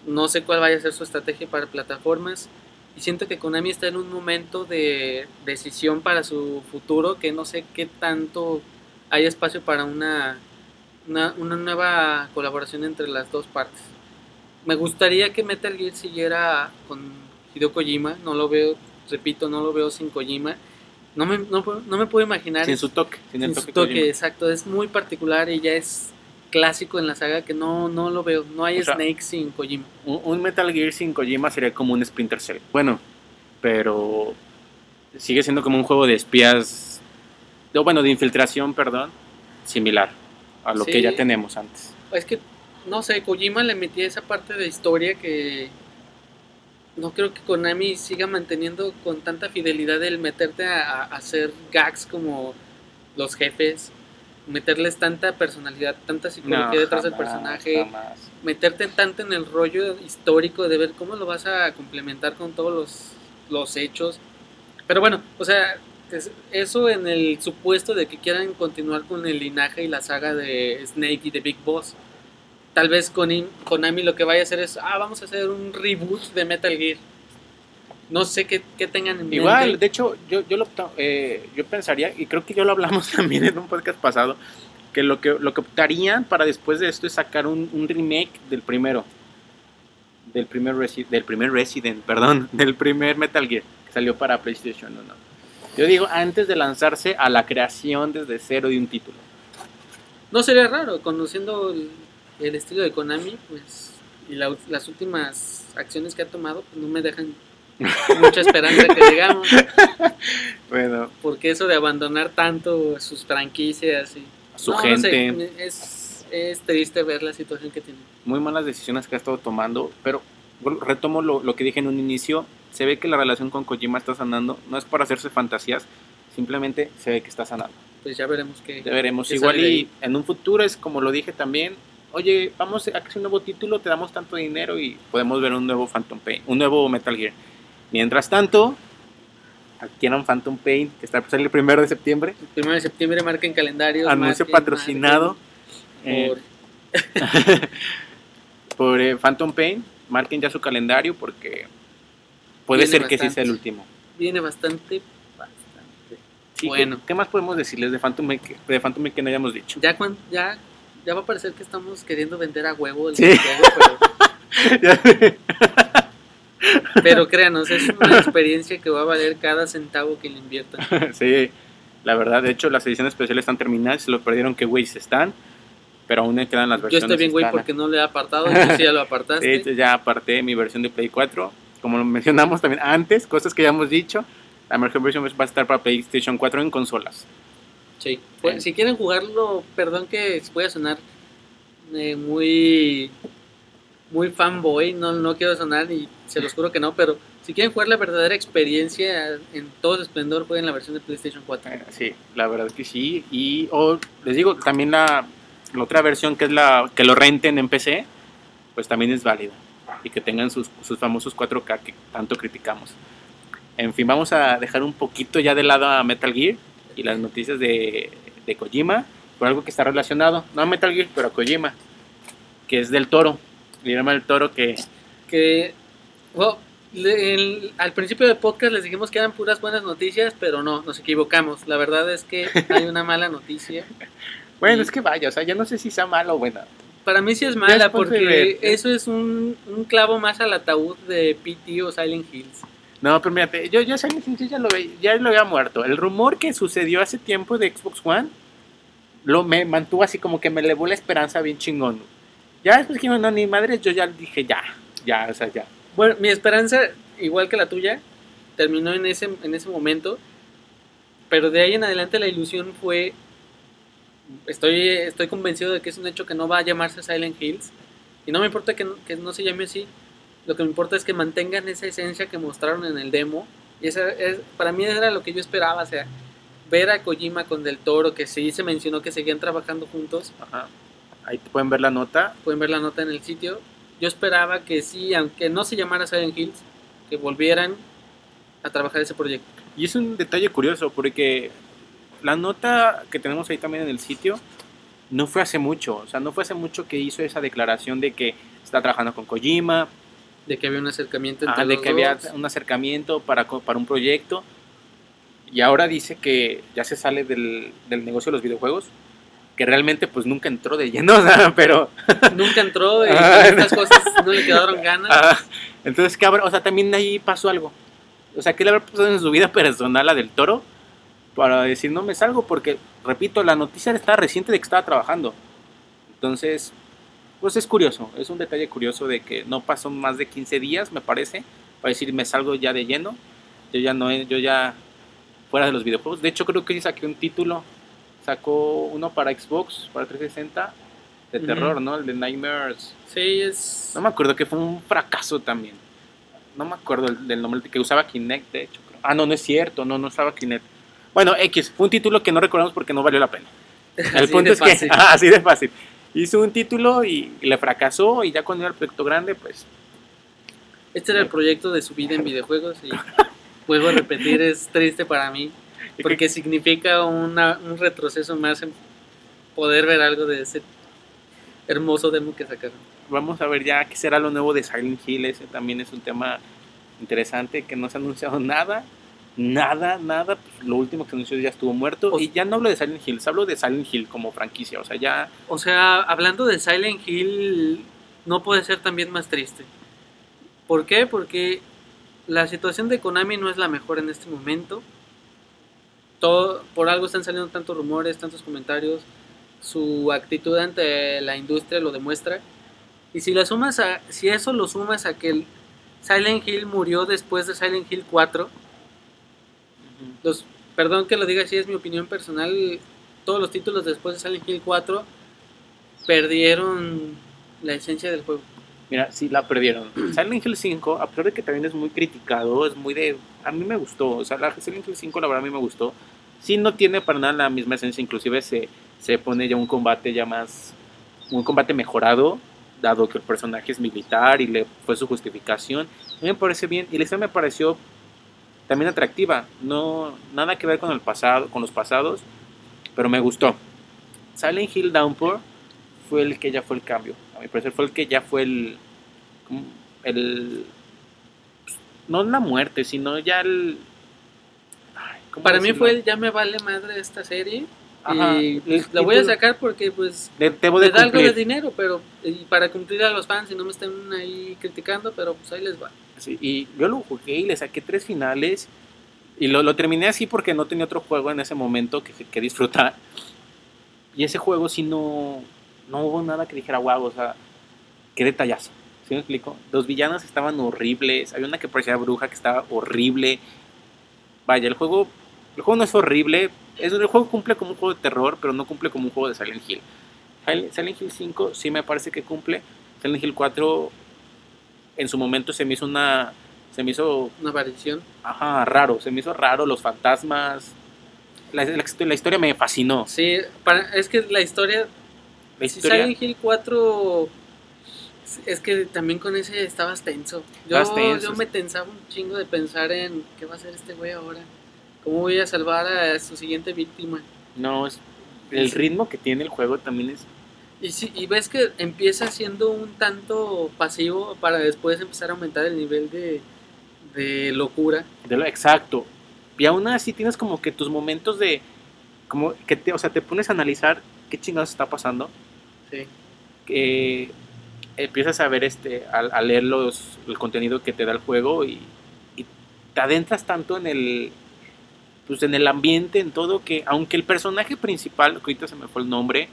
no sé cuál vaya a ser su estrategia para plataformas y siento que Konami está en un momento de decisión para su futuro que no sé qué tanto hay espacio para una, una, una nueva colaboración entre las dos partes. Me gustaría que Metal Gear siguiera con Hideo Kojima, no lo veo, repito, no lo veo sin Kojima. No me, no, puedo- no me puedo imaginar Sin su toque. Sin, el sin su toque. exacto, es muy particular y ya es clásico en la saga que no, no lo veo, no hay O sea, Snake sin Kojima. Un, un Metal Gear sin Kojima sería como un Splinter Cell. Bueno, pero sigue siendo como un juego de espías, no, bueno, de infiltración, perdón, similar a lo Sí. que ya tenemos antes. Es que, no sé, Kojima le metía esa parte de historia que no creo que Konami siga manteniendo con tanta fidelidad el meterte a, a hacer gags como los jefes, meterles tanta personalidad, tanta psicología No, detrás del personaje, jamás. meterte tanto en el rollo histórico de ver cómo lo vas a complementar con todos los, los hechos. Pero bueno, o sea, es- eso en el supuesto de que quieran continuar con el linaje y la saga de Snake y de Big Boss. Tal vez Konami, Konami lo que vaya a hacer es, ah, vamos a hacer un reboot de Metal Gear. No sé qué, qué tengan en Igual, mente. de hecho, yo, yo, lo, eh, yo pensaría, y creo que yo lo hablamos [laughs] también en un podcast pasado, que lo que, lo que optarían para después de esto es sacar un, un remake del primero. Del primer, Resi- del primer Resident, perdón, [laughs] del primer Metal Gear, que salió para PlayStation 1. Yo digo, antes de lanzarse a la creación desde cero de un título. No sería raro, conociendo el, el estilo de Konami, pues, y la- las últimas acciones que ha tomado, pues no me dejan mucha esperanza que llegamos. [laughs] Bueno, Porque eso de abandonar tanto sus franquicias y su No, no sé, gente, es, es triste ver la situación que tiene. muy malas decisiones que ha estado tomando, pero retomo lo, lo que dije en un inicio, se ve que la relación con Kojima está sanando, no es para hacerse fantasías, simplemente se ve que está sanando. Pues ya veremos qué. Ya veremos, ¿Qué igual y en un futuro es como lo dije también, oye, vamos a hacer un nuevo título, te damos tanto dinero y podemos ver un nuevo Phantom Pain, un nuevo Metal Gear. Mientras tanto, adquieran Phantom Pain, que está por salir el primero de septiembre, El primero de septiembre marquen calendarios. anuncio marquen, patrocinado marquen eh, por- [laughs] por eh, Phantom Pain, marquen ya su calendario porque puede Viene ser que sí sea el último. viene bastante, bastante. Sí, Bueno. ¿qué, qué más podemos decirles de Phantom Pain que, de Phantom Pain que no hayamos dicho? Ya, cuan- ya, ya va a parecer que estamos queriendo vender a huevo el Sí. juego, pero, [laughs] pero créanos, es una experiencia que va a valer cada centavo que le inviertan. [laughs] sí, la verdad, de hecho las ediciones especiales están terminadas, se lo perdieron que güey están, pero aún quedan las Yo versiones. estoy bien, güey, porque no le he apartado. Tú sí ya lo apartaste. Sí, ya aparté mi versión de Play 4, como lo mencionamos también antes, cosas que ya hemos dicho, la mejor versión va a estar para PlayStation 4 en consolas. Sí. Pues, si quieren jugarlo, perdón que voy a sonar eh, muy muy fanboy, no, no quiero sonar y se los juro que no, pero si quieren jugar la verdadera experiencia en todo su esplendor, jueguen la versión de PlayStation 4. Eh, Sí, la verdad que sí. Y o, les digo, también la, la otra versión que es la que lo renten en PC, pues también es válida. Y que tengan sus, sus famosos 4K que tanto criticamos. En fin, vamos a dejar un poquito ya de lado a Metal Gear y las noticias de, de Kojima por algo que está relacionado, no a Metal Gear, pero a Kojima, que es del toro. Guillermo del Toro que Que bueno, el- al principio del podcast les dijimos que eran puras buenas noticias, pero no, nos equivocamos. La verdad es que [laughs] hay una mala noticia. bueno, Y- es que vaya, o sea, yo no sé si sea malo o buena. Para mí sí es mala porque eso es un, un clavo más al ataúd de PT o Silent Hills. No, pero mírate, yo, yo, Silent Hill, yo ya lo ya lo había muerto. El rumor que sucedió hace tiempo de Xbox One lo me mantuvo así como que me elevó la esperanza bien chingón. Ya después que no, ni madre, yo ya dije ya, ya, o sea, ya. Bueno, mi esperanza, igual que la tuya, terminó en ese, en ese momento, pero de ahí en adelante la ilusión fue, estoy, estoy convencido de que es un hecho que no va a llamarse Silent Hills, y no me importa que no, que no se llame así, lo que me importa es que mantengan esa esencia que mostraron en el demo, y esa es, para mí era lo que yo esperaba, o sea, ver a Kojima con Del Toro, que sí se mencionó que seguían trabajando juntos, Ajá. Ahí pueden ver la nota. Pueden ver la nota en el sitio. Yo esperaba que sí, aunque no se llamara Silent Hills, que volvieran a trabajar ese proyecto. Y es un detalle curioso porque la nota que tenemos ahí también en el sitio no fue hace mucho. O sea, no fue hace mucho que hizo esa declaración de que está trabajando con Kojima. De que había un acercamiento entre Ah, de los que había un acercamiento para, para un proyecto. Y ahora dice que ya se sale del, del negocio de los videojuegos. Que realmente pues nunca entró de lleno, [laughs] o sea, pero... Nunca entró y Ah, estas cosas no le quedaron ganas. Ah, entonces, ¿qué habrá? O sea, también ahí pasó algo. O sea, ¿qué le habrá pasado en su vida personal a Del Toro? Para decir, no me salgo, porque, repito, la noticia está reciente de que estaba trabajando. Entonces, pues es curioso, es un detalle curioso de que no pasó más de 15 días, me parece, para decir, me salgo ya de lleno. Yo ya no, yo ya fuera de los videojuegos. De hecho, creo que saqué un título. Sacó uno para Xbox, para 360, de terror, ¿no? El de Nightmares. Sí, es. No me acuerdo que fue un fracaso también. No me acuerdo el- del nombre que usaba Kinect, de hecho. creo. Ah, no, no es cierto, no, no usaba Kinect. Bueno, X, fue un título que no recordamos porque no valió la pena. [laughs] El punto es que, fácil. ah, [laughs] así de fácil. Hizo un título y, y le fracasó y ya cuando iba al proyecto grande, pues Este era el proyecto de su vida en videojuegos y [laughs] vuelvo a repetir, es triste para mí porque significa una- un retroceso más en poder ver algo de ese hermoso demo que sacaron. vamos a ver ya qué será lo nuevo de Silent Hill. Ese también es un tema interesante que no se ha anunciado nada. Nada, nada. Pues, lo último que anunció ya estuvo muerto. O- y ya no hablo de Silent Hill, hablo de Silent Hill como franquicia. O sea, ya O sea, hablando de Silent Hill, no puede ser también más triste. ¿Por qué? Porque la situación de Konami no es la mejor en este momento. Todo, por algo están saliendo tantos rumores, tantos comentarios. Su actitud ante la industria lo demuestra. Y si la sumas a, si eso lo sumas a que Silent Hill murió después de Silent Hill 4, los, perdón que lo diga así, es mi opinión personal. Todos los títulos después de Silent Hill 4 perdieron la esencia del juego. Mira, sí la perdieron. [clears throat] Silent Hill 5, a pesar de que también es muy criticado, es muy de... A mí me gustó, o sea, la Silent Hill 5 la verdad a mí me gustó. Sí no tiene para nada la misma esencia, inclusive se, se pone ya un combate ya más... Un combate mejorado, dado que el personaje es militar y le fue su justificación. A mí me parece bien y la historia me pareció también atractiva. No, nada que ver con el pasado, con los pasados, pero me gustó. Silent Hill Downpour fue el que ya fue el cambio. A mi parecer fue el que ya fue el. el no la muerte, sino ya el. Ay, ¿cómo Para mí decirlo? fue el ya me vale madre esta serie. Ajá, y pues, la voy a sacar porque pues De- debo de da algo de dinero, pero y para cumplir a los fans y no me estén ahí criticando, pero pues ahí les va. Sí, y yo lo jugué y le saqué tres finales. Y lo, lo terminé así porque no tenía otro juego en ese momento que, que disfrutar. Y ese juego sí no, no hubo nada que dijera, wow, o sea, qué detallazo. ¿Sí me explico? Los villanos estaban horribles. Había una que parecía bruja que estaba horrible. Vaya, el juego, el juego no es horrible. Es, el juego cumple como un juego de terror, pero no cumple como un juego de Silent Hill. Sil- Silent Hill 5 sí me parece que cumple. Silent Hill 4 en su momento se me hizo una... Se me hizo Una aparición. Ajá, raro, se me hizo raro los fantasmas. La, la- la historia me fascinó. Sí, para, es que la historia, La si historia, Silent Hill 4 es que también con ese estabas tenso. Yo, Estabas tenso, yo me tensaba un chingo de pensar en qué va a hacer este güey ahora. ¿Cómo voy a salvar a su siguiente víctima? no, es, el ritmo que tiene el juego también es... Y, si, y ves que empieza siendo un tanto pasivo para después empezar a aumentar el nivel de, de locura. De lo exacto. Y aún así tienes como que tus momentos de... Como que te, o sea, te pones a analizar qué chingados está pasando. Sí. que empiezas a ver este a, a leer los, el contenido que te da el juego y, y te adentras tanto en el pues en el ambiente en todo que aunque el personaje principal que ahorita se me fue el nombre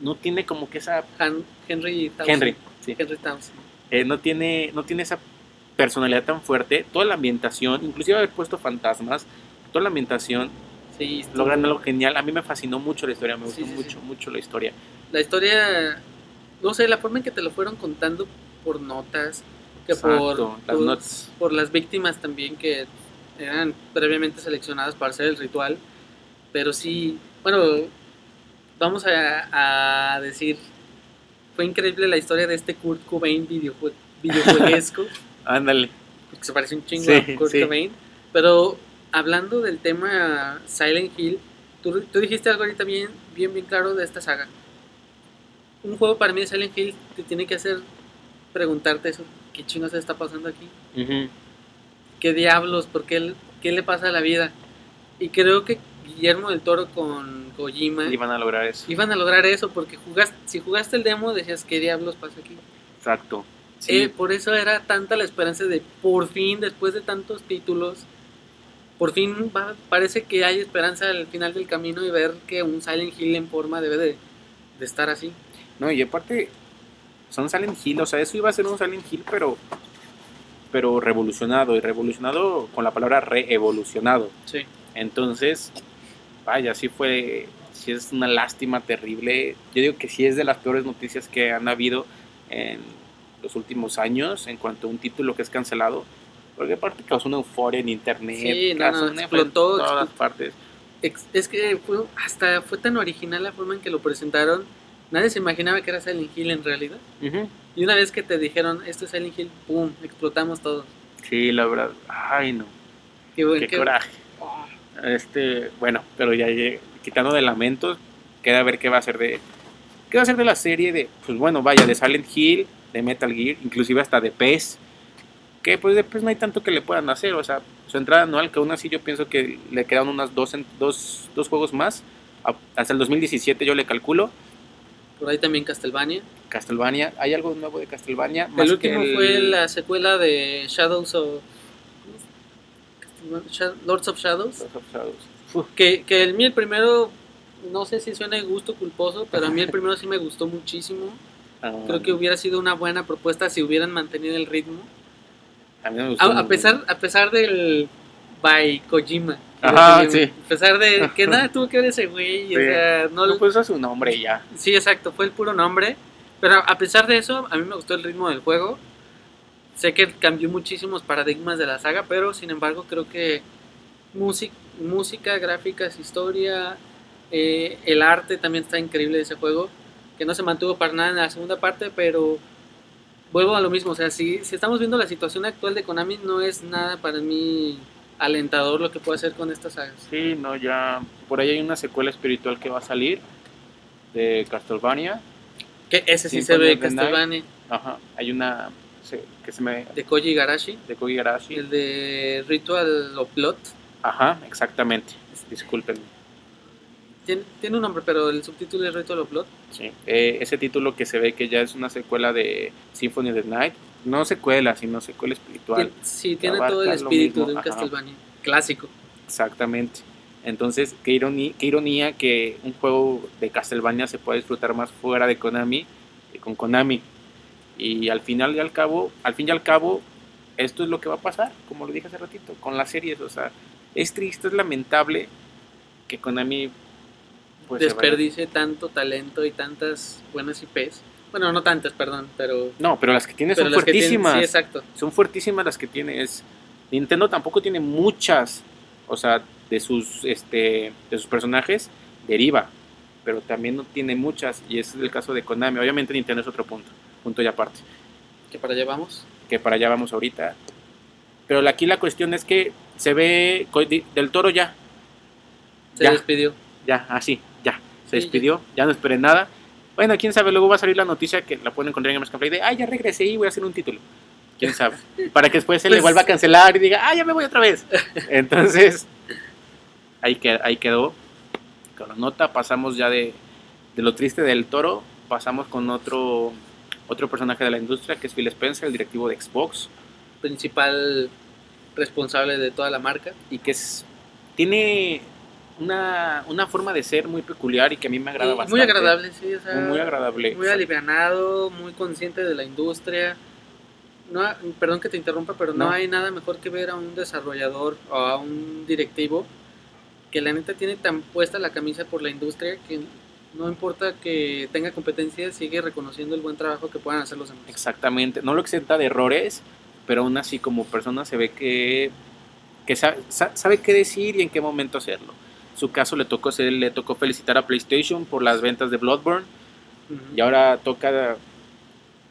no tiene como que esa Han- Henry Townsend. Henry sí, Henry Townsend. eh, no tiene no tiene esa personalidad tan fuerte toda la ambientación inclusive haber puesto fantasmas toda la ambientación Sí, logran algo genial a mí me fascinó mucho la historia me Sí, gustó sí, mucho mucho la historia La historia, no sé, la forma en que te lo fueron contando por notas, que Exacto, por, las por- notas. por las víctimas también que eran previamente seleccionadas para hacer el ritual. Pero sí, bueno, vamos a, a decir fue increíble la historia de este Kurt Cobain videojue [laughs] videojueguesco. Ándale. Porque se parece un chingo Sí, a Kurt sí. Cobain. Pero hablando del tema Silent Hill, tú, tú dijiste algo ahorita bien, bien, bien claro de esta saga. Un juego para mí de Silent Hill te tiene que hacer preguntarte eso. ¿Qué chingos está pasando aquí? Ujú. ¿Qué diablos? ¿Por qué, qué le pasa a la vida? Y creo que Guillermo del Toro con Kojima Iban a lograr eso. iban a lograr eso porque jugaste, si jugaste el demo decías, ¿qué diablos pasa aquí? Exacto. Sí. Eh, por eso era tanta la esperanza de por fin, después de tantos títulos, por fin va- parece que hay esperanza al final del camino y ver que un Silent Hill en forma debe de, de estar así. No, y aparte, son Silent Hill, o sea, eso iba a ser un Silent Hill, pero pero revolucionado, y revolucionado con la palabra reevolucionado. Sí. Entonces, vaya, sí fue, sí es una lástima terrible. Yo digo que sí es de las peores noticias que han habido en los últimos años en cuanto a un título que es cancelado. Porque aparte causó una euforia en internet, Sí, no, no, una explotó, en todas explotó. partes. Es que fue, hasta fue tan original la forma en que lo presentaron. Nadie se imaginaba que era Silent Hill en realidad. Y una vez que te dijeron, esto es Silent Hill, ¡pum! Explotamos todo. Sí, la verdad. Ay, no. Qué, buen- Qué qué- coraje. Este, bueno, pero ya quitando de lamentos, queda ver qué va a ser de qué va a ser de la serie de pues bueno, vaya, de Silent Hill, de Metal Gear, inclusive hasta de PES. Que pues de PES no hay tanto que le puedan hacer, o sea, su entrada anual que aún así yo pienso que le quedan unas dos dos, dos juegos más a- hasta el 2017 yo le calculo. Por ahí también Castlevania. Castlevania, ¿hay algo nuevo de Castlevania? El Más último que el- fue la secuela de Shadows of. Lords of Shadows. Lords of Shadows. Uf, Que, que el el primero, no sé si suena de gusto culposo, pero a mí el [laughs] primero sí me gustó muchísimo. ah, Creo que hubiera sido una buena propuesta si hubieran mantenido el ritmo. a, mí me gustó A, a mucho. pesar, a pesar del by Kojima. Ajá, A pesar de [laughs] que nada tuvo que ver ese güey. o sea, no, No puso su nombre ya. Sí, exacto, fue el puro nombre. Pero a pesar de eso, a mí me gustó el ritmo del juego. Sé que cambió muchísimos paradigmas de la saga, pero sin embargo creo que música, música gráficas, historia, eh, el arte también está increíble de ese juego, que no se mantuvo para nada en la segunda parte, pero vuelvo a lo mismo, o sea, si, si estamos viendo la situación actual de Konami, no es nada para mí alentador lo que puede hacer con estas sagas. Sí, no, ya. Por ahí hay una secuela espiritual que va a salir de Castlevania. Que ese sí, se ve. Castlevania, Ajá. Hay una se- que se me. de Koji Igarashi. de Kogi Garashi. El de Ritual of Blood. Ajá, exactamente. Disculpen. Tiene, tiene un nombre, pero el subtítulo es Ritual of Blood. Sí. Eh, ese título que se ve que ya es una secuela de Symphony of the Night. No secuela, sino secuela espiritual. Sí, tiene todo el espíritu de un ajá. Castlevania. Clásico. Exactamente. Entonces, qué ironía, qué ironía que un juego de Castlevania se pueda disfrutar más fuera de Konami que con Konami. Y al final y al cabo, al fin y al cabo, esto es lo que va a pasar, como lo dije hace ratito, con las series. O sea, es triste, es lamentable que Konami pues, Desperdicie tanto talento y tantas buenas IPs. Bueno, no tantas, perdón, pero. No, pero las que tiene son fuertísimas. sí, exacto. son fuertísimas las que tiene. Es, Nintendo tampoco tiene muchas, o sea, de sus, este, de sus personajes deriva, pero también no tiene muchas, y ese es el caso de Konami. Obviamente Nintendo es otro punto, punto y aparte, Que para allá vamos. que para allá vamos ahorita. Pero aquí la cuestión es que se ve del toro ya, Se Ya. despidió. ya, así, ya, se Sí, despidió, ya no esperé nada. Bueno, quién sabe, luego va a salir la noticia que la pueden encontrar en Gamerscan Play de, ah, ya regresé y voy a hacer un título. Quién sabe. [laughs] Para que después se le Pues- vuelva a cancelar y diga, ah, ya me voy otra vez. [laughs] Entonces, ahí, qued- ahí quedó. Con la nota pasamos ya de, de lo triste del toro, pasamos con otro, otro personaje de la industria que es Phil Spencer, el directivo de Xbox, Principal responsable de toda la marca. y que es, tiene una, una forma de ser muy peculiar y que a mí me agrada bastante. muy agradable, sí. O sea, Muy, muy agradable. Muy alivianado, muy consciente de la industria. No, perdón que te interrumpa, pero no. No. hay nada mejor que ver a un desarrollador o a un directivo que la neta tiene tan puesta la camisa por la industria que no importa que tenga competencia, sigue reconociendo el buen trabajo que puedan hacer los demás. Exactamente, no lo exenta de errores, pero aún así como persona se ve que, que sa- sa- sabe, qué decir y en qué momento hacerlo. Su caso le tocó ser- le tocó felicitar a PlayStation por las ventas de Bloodborne Ujú. y ahora toca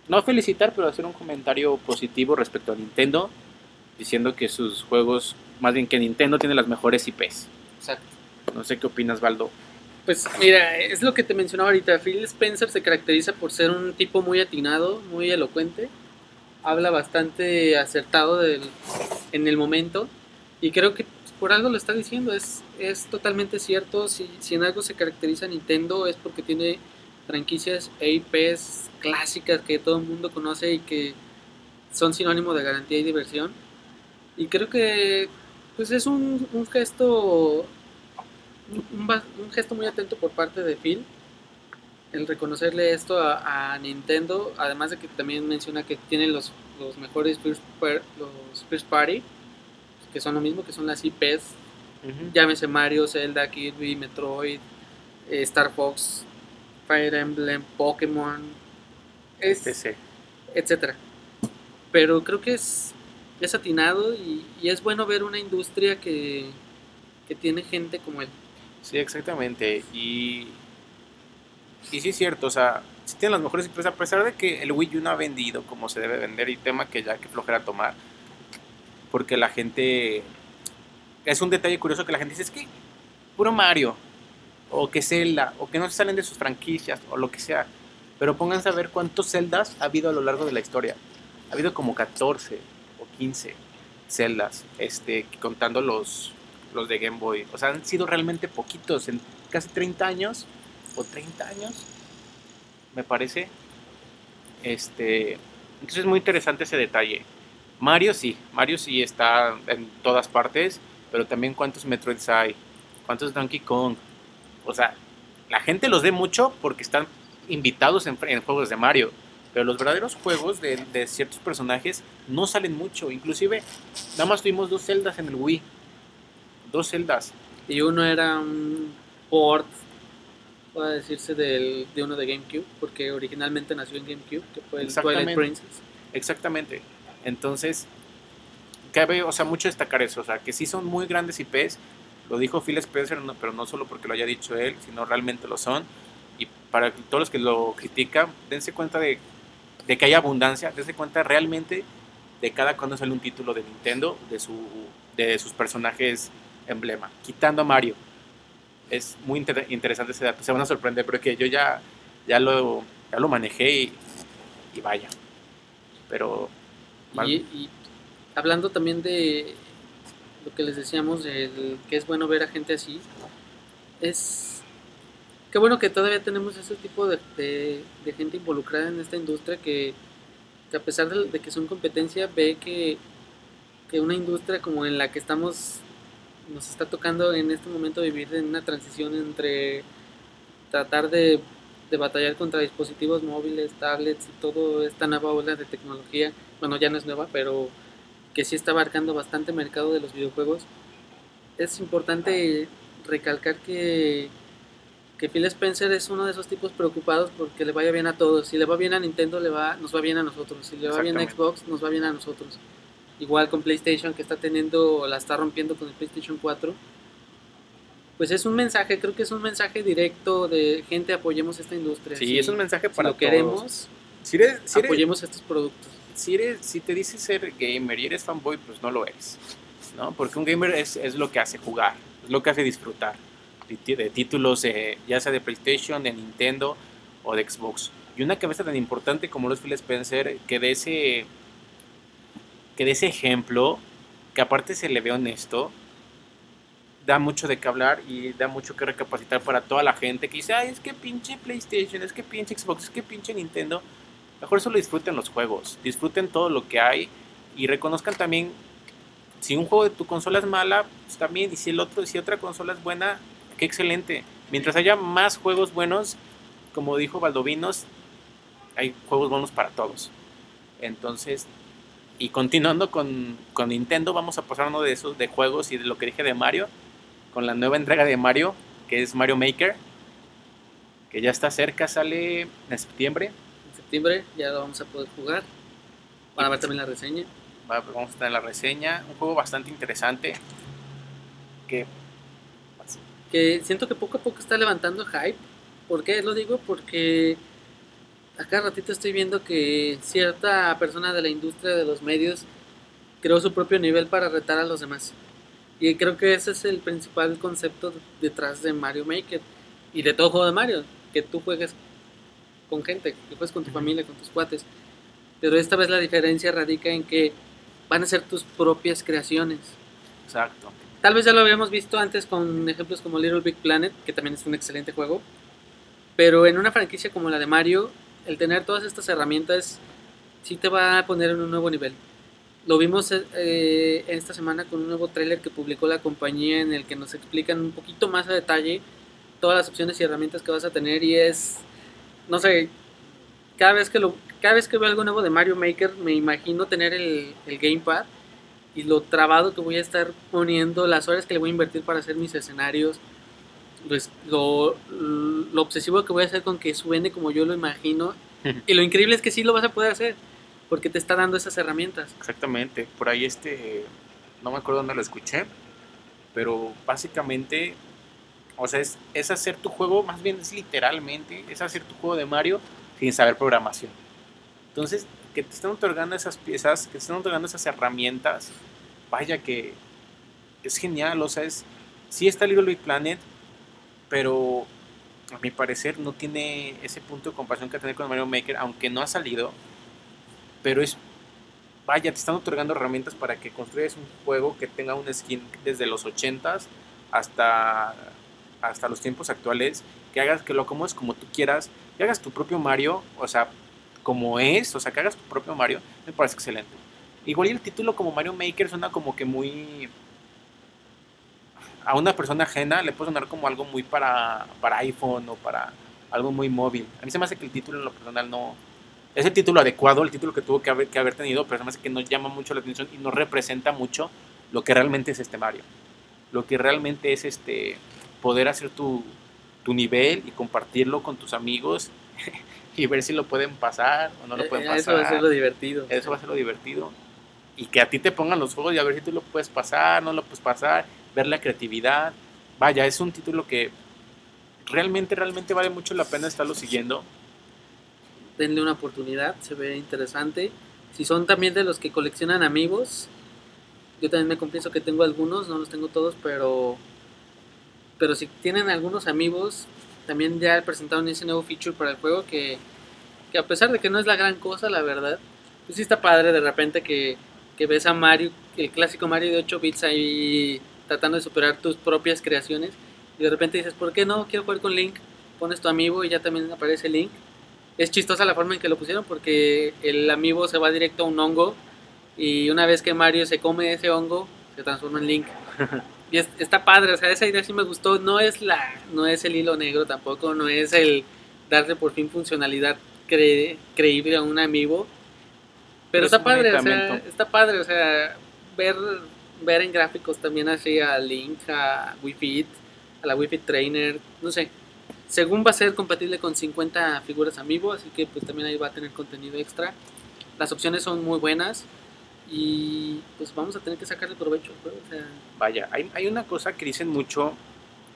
no felicitar, pero hacer un comentario positivo respecto a Nintendo, diciendo que sus juegos, más bien que Nintendo tiene las mejores IPs. Exacto. No sé qué opinas, Baldo. Pues mira, es lo que te mencionaba ahorita. Phil Spencer se caracteriza por ser un tipo muy atinado, muy elocuente. Habla bastante acertado del, en el momento. Y creo que por algo lo está diciendo. Es, es totalmente cierto. Si, si en algo se caracteriza Nintendo es porque tiene franquicias IPs clásicas que todo el mundo conoce y que son sinónimo de garantía y diversión. Y creo que pues es un, un gesto un, gesto muy atento por parte de Phil el reconocerle esto a, a, Nintendo, además de que también menciona que tienen los, los mejores los first party, que son lo mismo, que son las IPs, uh -huh. llámese Mario, Zelda, Kirby, Metroid, eh, Star Fox, Fire Emblem, Pokémon, es, etcétera. Pero creo que es, es atinado y, y, es bueno ver una industria que, que tiene gente como él. Sí, exactamente. Y, y sí es cierto, o sea, sí tienen las mejores IPs, a pesar de que el Wii U no ha vendido como se debe vender y tema que ya que flojera tomar. Porque la gente... Es un detalle curioso que la gente dice, es que puro Mario, o que Zelda, o que no salen de sus franquicias, o lo que sea. Pero pónganse a ver cuántos Zeldas ha habido a lo largo de la historia. Ha habido como 14 o 15 Zeldas, este, contando los, los de Game Boy. O sea, han sido realmente poquitos, en casi 30 años, o 30 años, me parece. Este, entonces es muy interesante ese detalle. Mario sí, Mario sí está en todas partes, pero también cuántos Metroids hay, cuántos Donkey Kong. O sea, la gente los ve mucho porque están invitados en, en juegos de Mario, pero los verdaderos juegos de, de, ciertos personajes no salen mucho. Inclusive, nada más tuvimos dos celdas en el Wii. Dos celdas. Y uno era un port, puede decirse, del, de uno de GameCube, porque originalmente nació en GameCube, que fue el Twilight Princess. Exactamente. Entonces, cabe, o sea, mucho destacar eso, o sea, que sí son muy grandes IPs, lo dijo Phil Spencer, no, pero no solo porque lo haya dicho él, sino realmente lo son. Y para todos los que lo critican, dense cuenta de, de que hay abundancia, dense cuenta realmente de cada cuando sale un título de Nintendo, de, su, de sus personajes emblema, quitando a Mario. Es muy inter interesante ese dato, se van a sorprender, porque yo ya, ya, lo, ya lo manejé y, y vaya. Pero y, hablando también de lo que les decíamos, el, que es bueno ver a gente así, es qué bueno que todavía tenemos ese tipo de, de, gente involucrada en esta industria que, a pesar de, de, que son competencia, ve que, que una industria como en la que estamos, nos está tocando en este momento vivir en una transición entre tratar de, de batallar contra dispositivos móviles, tablets y toda esta nueva ola de tecnología bueno, ya no es nueva, pero que sí está abarcando bastante mercado de los videojuegos. Es importante recalcar que, que Phil Spencer es uno de esos tipos preocupados porque le vaya bien a todos. Si le va bien a Nintendo, le va, nos va bien a nosotros. Si le va bien a Xbox, nos va bien a nosotros. Igual con PlayStation, que está teniendo, la está rompiendo con el PlayStation 4. Pues es un mensaje, creo que es un mensaje directo de gente, apoyemos esta industria. Sí, si, es un mensaje para si lo queremos, si eres, si eres, apoyemos estos productos si, eres, si te dices ser gamer y eres fanboy, pues no lo eres. ¿no? Porque un gamer es, es lo que hace jugar, es lo que hace disfrutar de, títulos, eh, ya sea de PlayStation, de Nintendo o de Xbox. Y una cabeza tan importante como lo es Phil Spencer, que de ese, que de ese ejemplo, que aparte se le ve honesto, da mucho de qué hablar y da mucho que recapacitar para toda la gente que dice, ay, es que pinche PlayStation, es que pinche Xbox, es que pinche Nintendo mejor solo disfruten los juegos, disfruten todo lo que hay y reconozcan también si un juego de tu consola es mala, pues también, y si el otro, si otra consola es buena, qué excelente. Mientras haya más juegos buenos, como dijo Valdovinos, hay juegos buenos para todos. Entonces, y continuando con, con Nintendo, vamos a pasar uno de esos de juegos y de lo que dije de Mario, con la nueva entrega de Mario, que es Mario Maker, que ya está cerca, sale en septiembre, septiembre ya lo vamos a poder jugar. Van a ver también la reseña. Vamos a tener la reseña. Un juego bastante interesante. Que, que siento que poco a poco está levantando hype. ¿Por qué lo digo? Porque acá ratito estoy viendo que cierta persona de la industria de los medios creó su propio nivel para retar a los demás. Y creo que ese es el principal concepto detrás de Mario Maker y de todo juego de Mario, que tú juegues con gente, que juegues con tu familia, con tus cuates. Pero esta vez la diferencia radica en que van a ser tus propias creaciones. Exacto. Tal vez ya lo habíamos visto antes con ejemplos como Little Big Planet, que también es un excelente juego. Pero en una franquicia como la de Mario, el tener todas estas herramientas sí te va a poner en un nuevo nivel. Lo vimos eh, esta semana con un nuevo tráiler que publicó la compañía en el que nos explican un poquito más a detalle todas las opciones y herramientas que vas a tener y es, no sé, cada vez que lo, cada vez que veo algo nuevo de Mario Maker me imagino tener el, el gamepad y lo trabado que voy a estar poniendo, las horas que le voy a invertir para hacer mis escenarios, pues, lo, lo obsesivo que voy a hacer con que suene como yo lo imagino. Y lo increíble es que sí lo vas a poder hacer porque te está dando esas herramientas. Exactamente, por ahí este, no me acuerdo dónde lo escuché, pero básicamente, o sea, es, es hacer tu juego, más bien es literalmente, es hacer tu juego de Mario sin saber programación. Entonces, que te estén otorgando esas piezas, que te estén otorgando esas herramientas, vaya que es genial, o sea, es, sí está Little Big Planet, pero a mi parecer no tiene ese punto de comparación que tener con Mario Maker, aunque no ha salido, pero es, vaya, te están otorgando herramientas para que construyas un juego que tenga un skin desde los 80s hasta, hasta los tiempos actuales, que hagas, que lo acomodes como tú quieras, que hagas tu propio Mario, o sea, como es, o sea, que hagas tu propio Mario, me parece excelente. Igual y el título como Mario Maker suena como que muy... A una persona ajena le puede sonar como algo muy para, para iPhone o para algo muy móvil. A mí se me hace que el título en lo personal no, es el título adecuado, el título que tuvo que haber, que haber tenido, pero además que no llama mucho la atención y no representa mucho lo que realmente es este Mario. Lo que realmente es este poder hacer tu, tu nivel y compartirlo con tus amigos [laughs] y ver si lo pueden pasar o no lo pueden pasar. Eh, eso va a ser lo divertido. Eso va a ser lo divertido. Y que a ti te pongan los juegos y a ver si tú lo puedes pasar, no lo puedes pasar, ver la creatividad. Vaya, es un título que realmente, realmente vale mucho la pena estarlo siguiendo denle una oportunidad, se ve interesante. Si son también de los que coleccionan amigos, yo también me confieso que tengo algunos, no los tengo todos, pero pero si tienen algunos amigos, también ya presentaron ese nuevo feature para el juego que, que a pesar de que no es la gran cosa, la verdad, pues sí está padre de repente que, que ves a Mario, el clásico Mario de 8 bits ahí tratando de superar tus propias creaciones y de repente dices, ¿por qué no? Quiero jugar con Link. Pones tu amigo y ya también aparece Link es chistosa la forma en que lo pusieron porque el amigo se va directo a un hongo y una vez que Mario se come ese hongo se transforma en Link. [laughs] y está padre, o sea, esa idea sí me gustó. No es la, no es el hilo negro tampoco, no es el darle por fin funcionalidad creíble a un amigo. Pero, está padre, o sea, está padre, o sea, ver, ver en gráficos también así a Link, a Wii Fit, a la Wii Fit Trainer, no sé, según va a ser compatible con 50 figuras amiibo, así que pues también ahí va a tener contenido extra. Las opciones son muy buenas y pues vamos a tener que sacarle provecho. Vaya, hay, hay una cosa que dicen mucho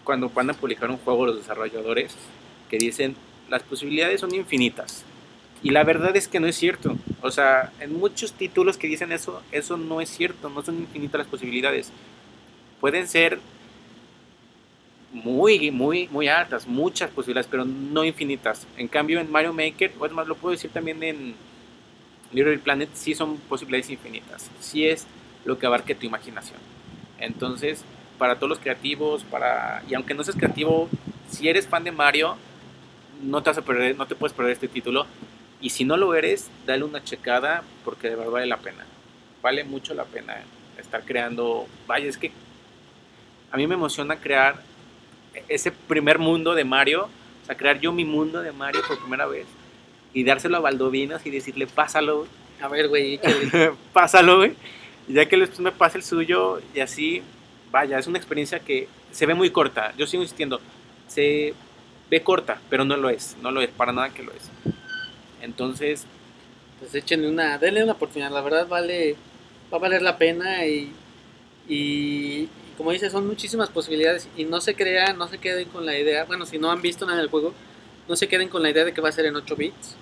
cuando van a publicar un juego los desarrolladores, que dicen las posibilidades son infinitas. Y la verdad es que no es cierto. O sea, en muchos títulos que dicen eso, eso no es cierto, no son infinitas las posibilidades. Pueden ser muy, muy, muy altas, muchas posibilidades, pero no infinitas. En cambio, en Mario Maker, o lo puedo decir también en Little Planet, sí son posibilidades infinitas. Sí es lo que abarque tu imaginación. Entonces, para todos los creativos, para y aunque no seas creativo, si eres fan de Mario, no te, vas a perder, no te puedes perder este título. Y si no lo eres, dale una checada porque de verdad vale la pena. Vale mucho la pena estar creando. Vaya, es que a mí me emociona crear ese primer mundo de Mario, o sea, crear yo mi mundo de Mario por primera vez y dárselo a Valdovinos y decirle, pásalo. A ver, güey, [laughs] pásalo, güey. Y ya que después me pase el suyo y así, vaya, es una experiencia que se ve muy corta. Yo sigo insistiendo, se ve corta, pero no lo es, no lo es, para nada que lo es. Entonces, pues échenle una, denle una oportunidad, la verdad vale, va a valer la pena y, y, como dice, son muchísimas posibilidades y no se crean, no se queden con la idea, bueno, si no han visto nada del juego, no se queden con la idea de que va a ser en 8 bits,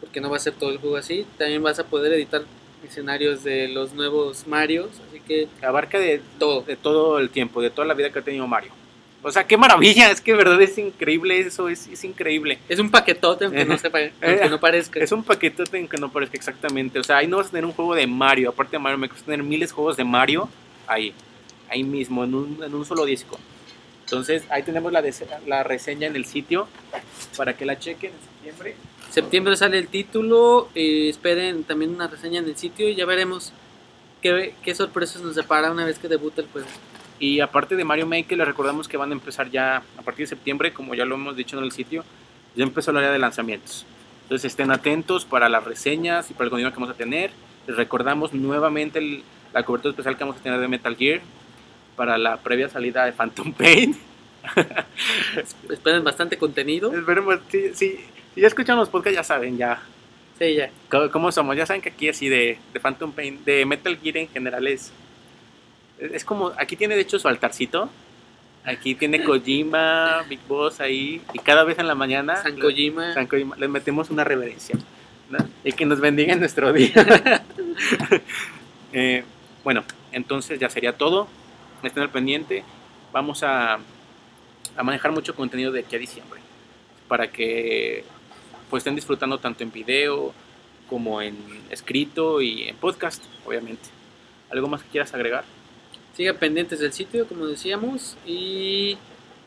porque no va a ser todo el juego así. También vas a poder editar escenarios de los nuevos Marios, así que Abarca de todo. de todo el tiempo, de toda la vida que ha tenido Mario. O sea, qué maravilla, es que de verdad es increíble eso, es, es increíble. Es un paquetote, aunque no, [laughs] sepa, aunque no parezca. Es un paquetote en que no parezca exactamente. O sea, ahí no vas a tener un juego de Mario. Aparte de Mario, me vas a tener miles de juegos de Mario ahí, ahí mismo, en un, en un solo disco. Entonces, ahí tenemos la, la reseña en el sitio para que la chequen en septiembre. Septiembre sale el título, eh, esperen también una reseña en el sitio y ya veremos qué, qué sorpresas nos depara una vez que debuta el juego. Y aparte de Mario Maker, les recordamos que van a empezar ya a partir de septiembre, como ya lo hemos dicho en el sitio, ya empezó el área de lanzamientos. Entonces estén atentos para las reseñas y para el contenido que vamos a tener. Les recordamos nuevamente el- la cobertura especial que vamos a tener de Metal Gear para la previa salida de Phantom Pain. [laughs] Esperen bastante contenido. Esperemos, sí, sí, si ya escuchan los podcasts ya saben ya Sí, ya. cómo, cómo somos. Ya saben que aquí así de, de Phantom Pain, de Metal Gear en general es, es como, aquí tiene de hecho su altarcito. Aquí tiene [laughs] Kojima, Big Boss ahí, y cada vez en la mañana San Kojima. San Kojima, les metemos una reverencia. ¿no? Y que nos bendiga en nuestro día. [laughs] Eh, bueno, entonces ya sería todo. Estén al pendiente. Vamos a, a manejar mucho contenido de aquí a diciembre. Para que pues estén disfrutando tanto en video como en escrito y en podcast, obviamente. ¿Algo más que quieras agregar? Sigan pendientes del sitio, como decíamos, y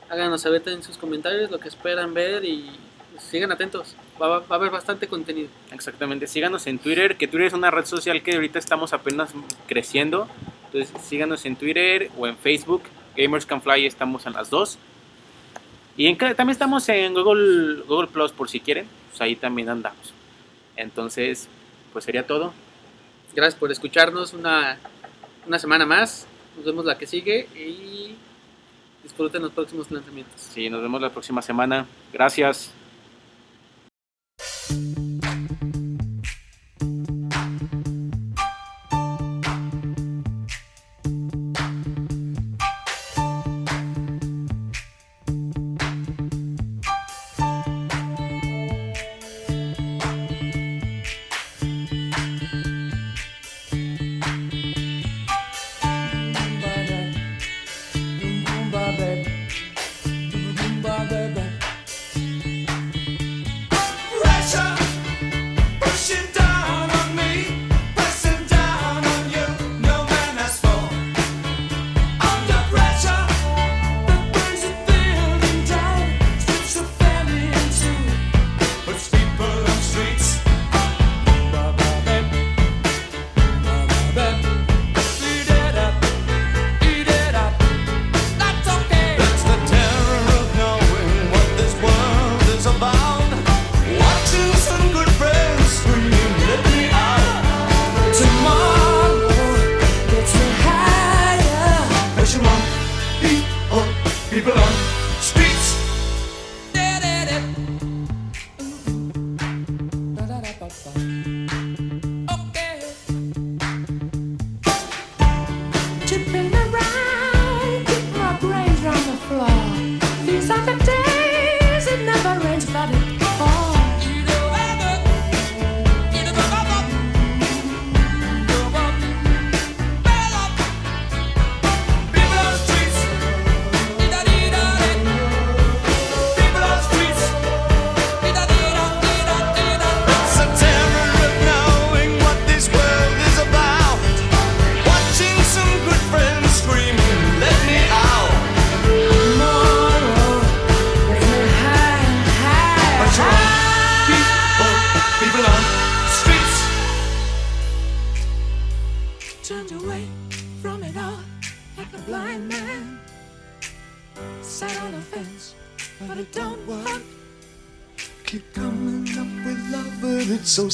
háganos saber en sus comentarios lo que esperan ver y pues, sigan atentos. Va, va- va a haber bastante contenido. Exactamente, síganos en Twitter, que Twitter es una red social que ahorita estamos apenas creciendo. Entonces síganos en Twitter o en Facebook. Gamers Can Fly estamos en las dos. Y en, también estamos en Google, Google Plus por si quieren. Pues ahí también andamos. Entonces, pues sería todo. Gracias por escucharnos una, una semana más. Nos vemos la que sigue y disfruten los próximos lanzamientos. Sí, nos vemos la próxima semana. Gracias.